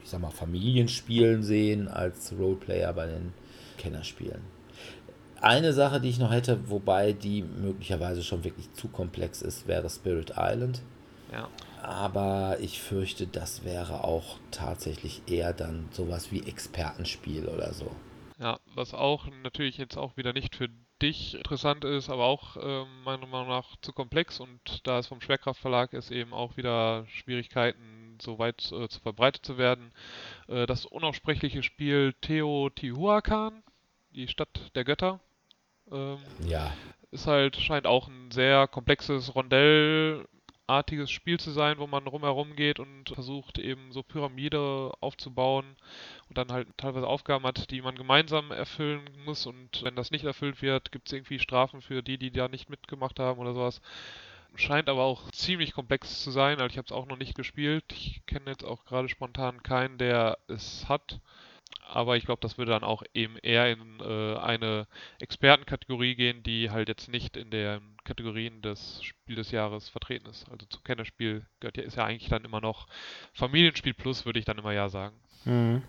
ich sag mal, Familienspielen sehen als Roleplayer bei den Kennerspielen. Eine Sache, die ich noch hätte, wobei die möglicherweise schon wirklich zu komplex ist, wäre Spirit Island. Ja. Aber ich fürchte, das wäre auch tatsächlich eher dann sowas wie Expertenspiel oder so. Ja, was auch natürlich jetzt auch wieder nicht für dich interessant ist, aber auch äh, meiner Meinung nach zu komplex und da es vom Schwerkraftverlag ist, eben auch wieder Schwierigkeiten so weit äh, zu verbreitet zu werden. Äh, das unaussprechliche Spiel Teotihuacan, die Stadt der Götter. Ähm, ja. Ist halt, scheint auch ein sehr komplexes Rondellartiges Spiel zu sein, wo man rumherum geht und versucht eben so Pyramide aufzubauen und dann halt teilweise Aufgaben hat, die man gemeinsam erfüllen muss und wenn das nicht erfüllt wird, gibt es irgendwie Strafen für die, die da nicht mitgemacht haben oder sowas scheint aber auch ziemlich komplex zu sein. Also ich habe es auch noch nicht gespielt. Ich kenne jetzt auch gerade spontan keinen, der es hat. Aber ich glaube, das würde dann auch eben eher in äh, eine Expertenkategorie gehen, die halt jetzt nicht in den Kategorien des Spiel des Jahres vertreten ist. Also zu Kennerspiel gehört ja, ist ja eigentlich dann immer noch Familienspiel Plus, würde ich dann immer ja sagen. Mhm.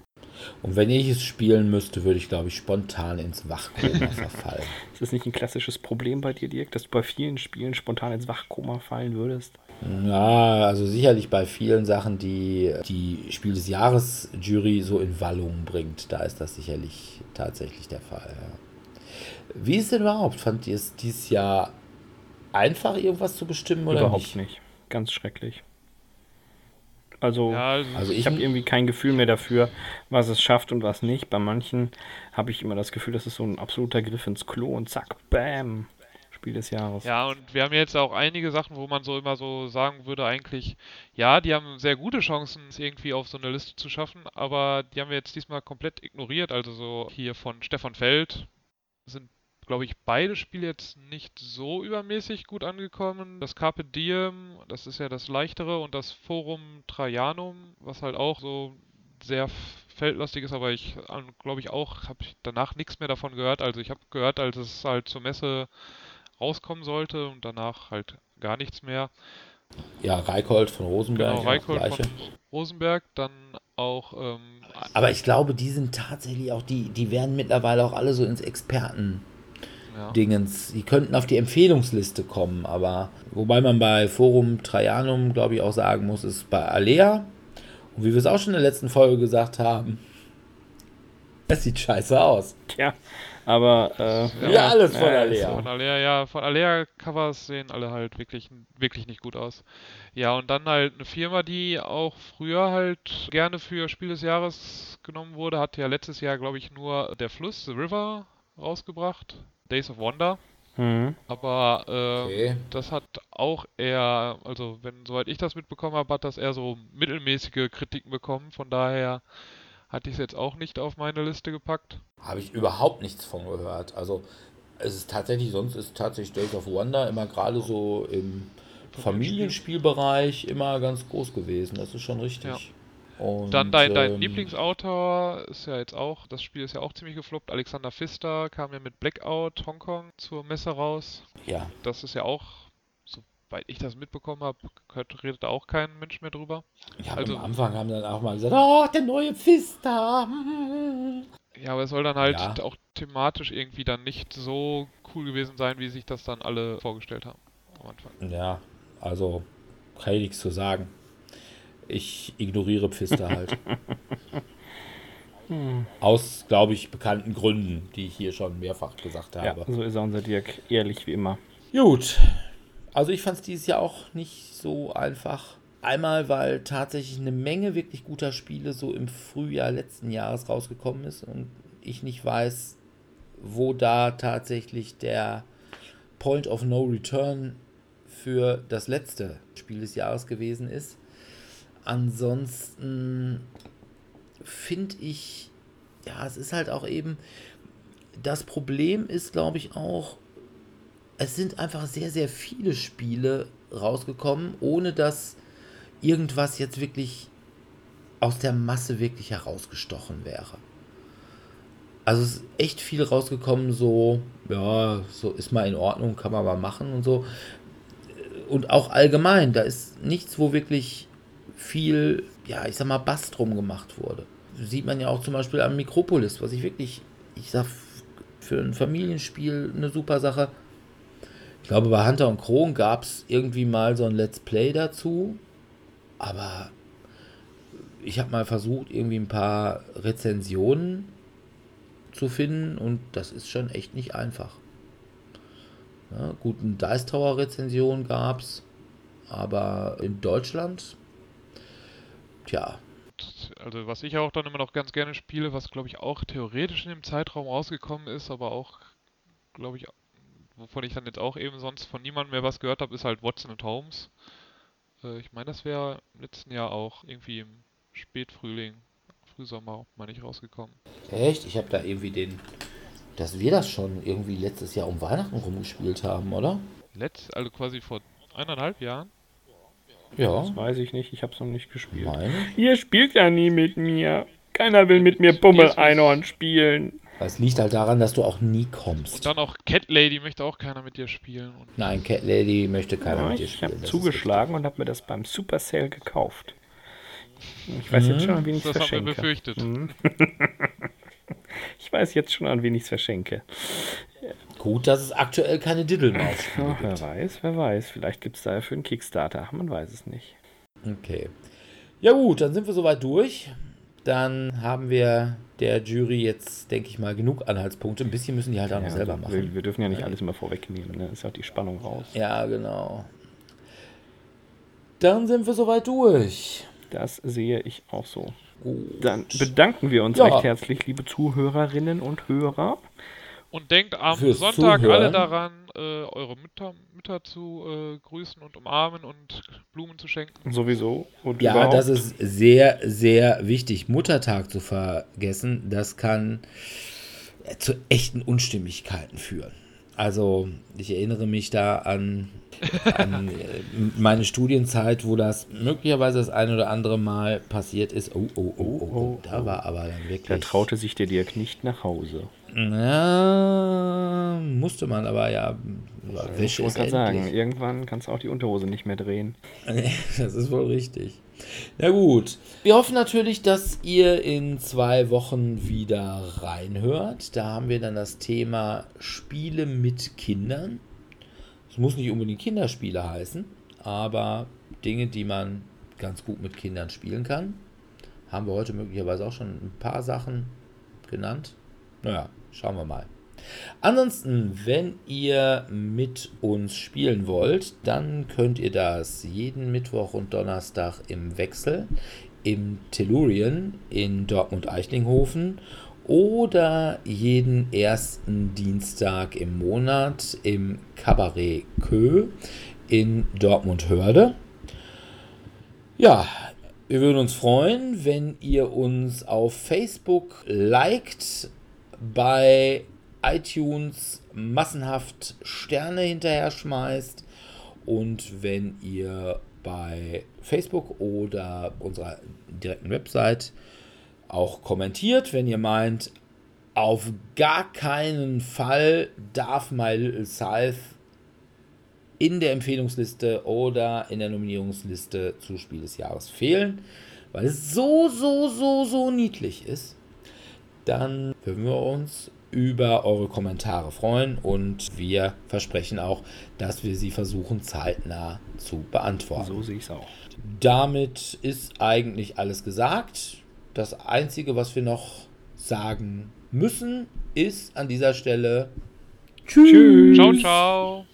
Und wenn ich es spielen müsste, würde ich, glaube ich, spontan ins Wachkoma verfallen. Ist das nicht ein klassisches Problem bei dir, Dirk, dass du bei vielen Spielen spontan ins Wachkoma fallen würdest? Ja, also sicherlich bei vielen Sachen, die die Spiel des Jahres Jury so in Wallung bringt, da ist das sicherlich tatsächlich der Fall. Ja. Wie ist denn überhaupt? Fand ihr es dieses Jahr einfach, irgendwas zu bestimmen oder Überhaupt nicht? nicht. Ganz schrecklich. Also, Ja, also, also ich habe irgendwie kein Gefühl mehr dafür, was es schafft und was nicht. Bei manchen habe ich immer das Gefühl, das ist so ein absoluter Griff ins Klo und zack, bam, Spiel des Jahres. ja, und wir haben jetzt auch einige Sachen, wo man so immer so sagen würde, eigentlich, ja, die haben sehr gute Chancen, es irgendwie auf so eine Liste zu schaffen, aber die haben wir jetzt diesmal komplett ignoriert. Also so hier von Stefan Feld sind, glaube ich, beide Spiele jetzt nicht so übermäßig gut angekommen. Das Carpe Diem, das ist ja das leichtere, und das Forum Trajanum, was halt auch so sehr feldlastig ist, aber ich glaube ich auch, habe danach nichts mehr davon gehört. Also ich habe gehört, als es halt zur Messe rauskommen sollte und danach halt gar nichts mehr. Ja, Reikold von Rosenberg. Genau, ja, Reikold von Rosenberg, dann auch ähm, Aber ich glaube, die sind tatsächlich auch, die, die werden mittlerweile auch alle so ins Experten-Dingens. ja. Die könnten auf die Empfehlungsliste kommen, aber wobei man bei Forum Trajanum, glaube ich, auch sagen muss, ist bei Alea. Und wie wir es auch schon in der letzten Folge gesagt haben, es sieht scheiße aus. Tja, aber äh, Ja, alles von ja, Alea. Von Alea, ja, von Alea Covers sehen alle halt wirklich, wirklich nicht gut aus. Ja, und dann halt eine Firma, die auch früher halt gerne für Spiel des Jahres genommen wurde, hat ja letztes Jahr, glaube ich, nur Der Fluss, The River, rausgebracht. Days of Wonder. Mhm. Aber ähm, Okay. das hat auch eher, also wenn, soweit ich das mitbekommen habe, hat das eher so mittelmäßige Kritiken bekommen. Von daher hatte ich es jetzt auch nicht auf meine Liste gepackt. Habe ich überhaupt nichts von gehört. Also es ist tatsächlich, sonst ist tatsächlich Days of Wonder immer gerade so im Familienspielbereich immer ganz groß gewesen. Das ist schon richtig. Und, Dann dein, dein ähm, Lieblingsautor ist ja jetzt auch, das Spiel ist ja auch ziemlich gefloppt. Alexander Pfister kam ja mit Blackout Hongkong zur Messe raus. Ja, Das ist ja auch, soweit ich das mitbekommen habe, redet auch kein Mensch mehr drüber. ja Also- am Anfang haben dann auch mal gesagt, oh, der neue Pfister. Ja, aber es soll dann halt Ja. auch thematisch irgendwie dann nicht so cool gewesen sein, wie sich das dann alle vorgestellt haben am Anfang. Ja, also kann ich nichts zu sagen. Ich ignoriere Pfister halt. Aus, glaube ich, bekannten Gründen, die ich hier schon mehrfach gesagt ja, habe. so ist er unser Dirk, ehrlich wie immer. Gut. Also ich fand es dieses Jahr auch nicht so einfach. Einmal, weil tatsächlich eine Menge wirklich guter Spiele so im Frühjahr letzten Jahres rausgekommen ist und ich nicht weiß, wo da tatsächlich der Point of No Return für das letzte Spiel des Jahres gewesen ist. Ansonsten finde ich, ja, es ist halt auch eben, das Problem ist, glaube ich, auch, es sind einfach sehr, sehr viele Spiele rausgekommen, ohne dass irgendwas jetzt wirklich aus der Masse wirklich herausgestochen wäre. Also es ist echt viel rausgekommen, so, ja, so ist mal in Ordnung, kann man mal machen und so. Und auch allgemein, da ist nichts, wo wirklich viel, ja, ich sag mal, Bass drum gemacht wurde. Sieht man ja auch zum Beispiel am Mikropolis, was ich wirklich, ich sag, für ein Familienspiel eine super Sache. Ich glaube, bei Hunter und Kron gab es irgendwie mal so ein Let's Play dazu. Aber ich habe mal versucht, irgendwie ein paar Rezensionen zu finden und das ist schon echt nicht einfach. Ja, gut, eine Dice Tower Rezension gab es, aber in Deutschland, tja, Also was ich auch dann immer noch ganz gerne spiele, was glaube ich auch theoretisch in dem Zeitraum rausgekommen ist, aber auch, glaube ich, wovon ich dann jetzt auch eben sonst von niemandem mehr was gehört habe, ist halt Watson und Holmes. Äh, ich meine, das wäre im letzten Jahr auch irgendwie im Spätfrühling, Frühsommer, meine ich, rausgekommen. echt, ich habe da irgendwie den, dass wir das schon irgendwie letztes Jahr um Weihnachten rumgespielt haben, oder? Letzt, also quasi vor eineinhalb Jahren. Ja, Das weiß ich nicht, ich habe es noch nicht gespielt. meine. Ihr spielt ja nie mit mir. Keiner will mit mir Bummel-Einhorn spielen. Das liegt halt daran, dass du auch nie kommst. Und dann auch Cat Lady möchte auch keiner mit dir spielen. Und Nein, Cat Lady möchte keiner Ja, mit dir ich spielen. habe das ist zugeschlagen und habe mir das beim Super Sale gekauft. Ich weiß jetzt schon, an wen ich es das haben wir verschenke. befürchtet. Mhm. Ich weiß jetzt schon, an wen ich es verschenke. Gut, dass es aktuell keine Diddlemaus Ja, wer weiß, wer weiß. Vielleicht gibt es dafür einen Kickstarter. Man weiß es nicht. Okay. Ja gut, dann sind wir soweit durch. Dann haben wir der Jury jetzt, denke ich mal, genug Anhaltspunkte. Ein bisschen müssen die halt auch noch Ja, selber wir, machen. wir dürfen ja nicht alles immer vorwegnehmen. Ne? Ist ja auch die Spannung raus. Ja, genau. Dann sind wir soweit durch. Das sehe ich auch so. Gut. Dann bedanken wir uns Ja. recht herzlich, liebe Zuhörerinnen und Hörer. Und denkt am Fürs Sonntag Zuhören. alle daran, äh, eure Mütter, Mütter zu äh, grüßen und umarmen und Blumen zu schenken. Sowieso. Und Ja, überhaupt. das ist sehr, sehr wichtig. Muttertag zu vergessen, das kann äh, zu echten Unstimmigkeiten führen. Also, ich erinnere mich da an, an äh, meine Studienzeit, wo das möglicherweise das ein oder andere Mal passiert ist. Oh, oh, oh, oh, oh. Da war aber dann wirklich. Da traute sich der Dirk nicht nach Hause. Ja, musste man aber ja. Ich wollte gerade sagen, irgendwann kannst du auch die Unterhose nicht mehr drehen. Das ist wohl richtig. Na gut. Wir hoffen natürlich, dass ihr in zwei Wochen wieder reinhört. Da haben wir dann das Thema Spiele mit Kindern. Es muss nicht unbedingt Kinderspiele heißen, aber Dinge, die man ganz gut mit Kindern spielen kann. Haben wir heute möglicherweise auch schon ein paar Sachen genannt. Naja, schauen wir mal. Ansonsten, wenn ihr mit uns spielen wollt, dann könnt ihr das jeden Mittwoch und Donnerstag im Wechsel im Tellurien in Dortmund-Eichlinghofen oder jeden ersten Dienstag im Monat im Cabaret Kö in Dortmund-Hörde. Ja, wir würden uns freuen, wenn ihr uns auf Facebook liked, bei iTunes massenhaft Sterne hinterher schmeißt. Und wenn ihr bei Facebook oder unserer direkten Website auch kommentiert, wenn ihr meint, auf gar keinen Fall darf My Little Scythe in der Empfehlungsliste oder in der Nominierungsliste zu Spiel des Jahres fehlen, weil es so, so, so, so niedlich ist, dann würden wir uns über eure Kommentare freuen und wir versprechen auch, dass wir sie versuchen zeitnah zu beantworten. So sehe ich es auch. Damit ist eigentlich alles gesagt. Das Einzige, was wir noch sagen müssen, ist an dieser Stelle Tschüss. Ciao, ciao.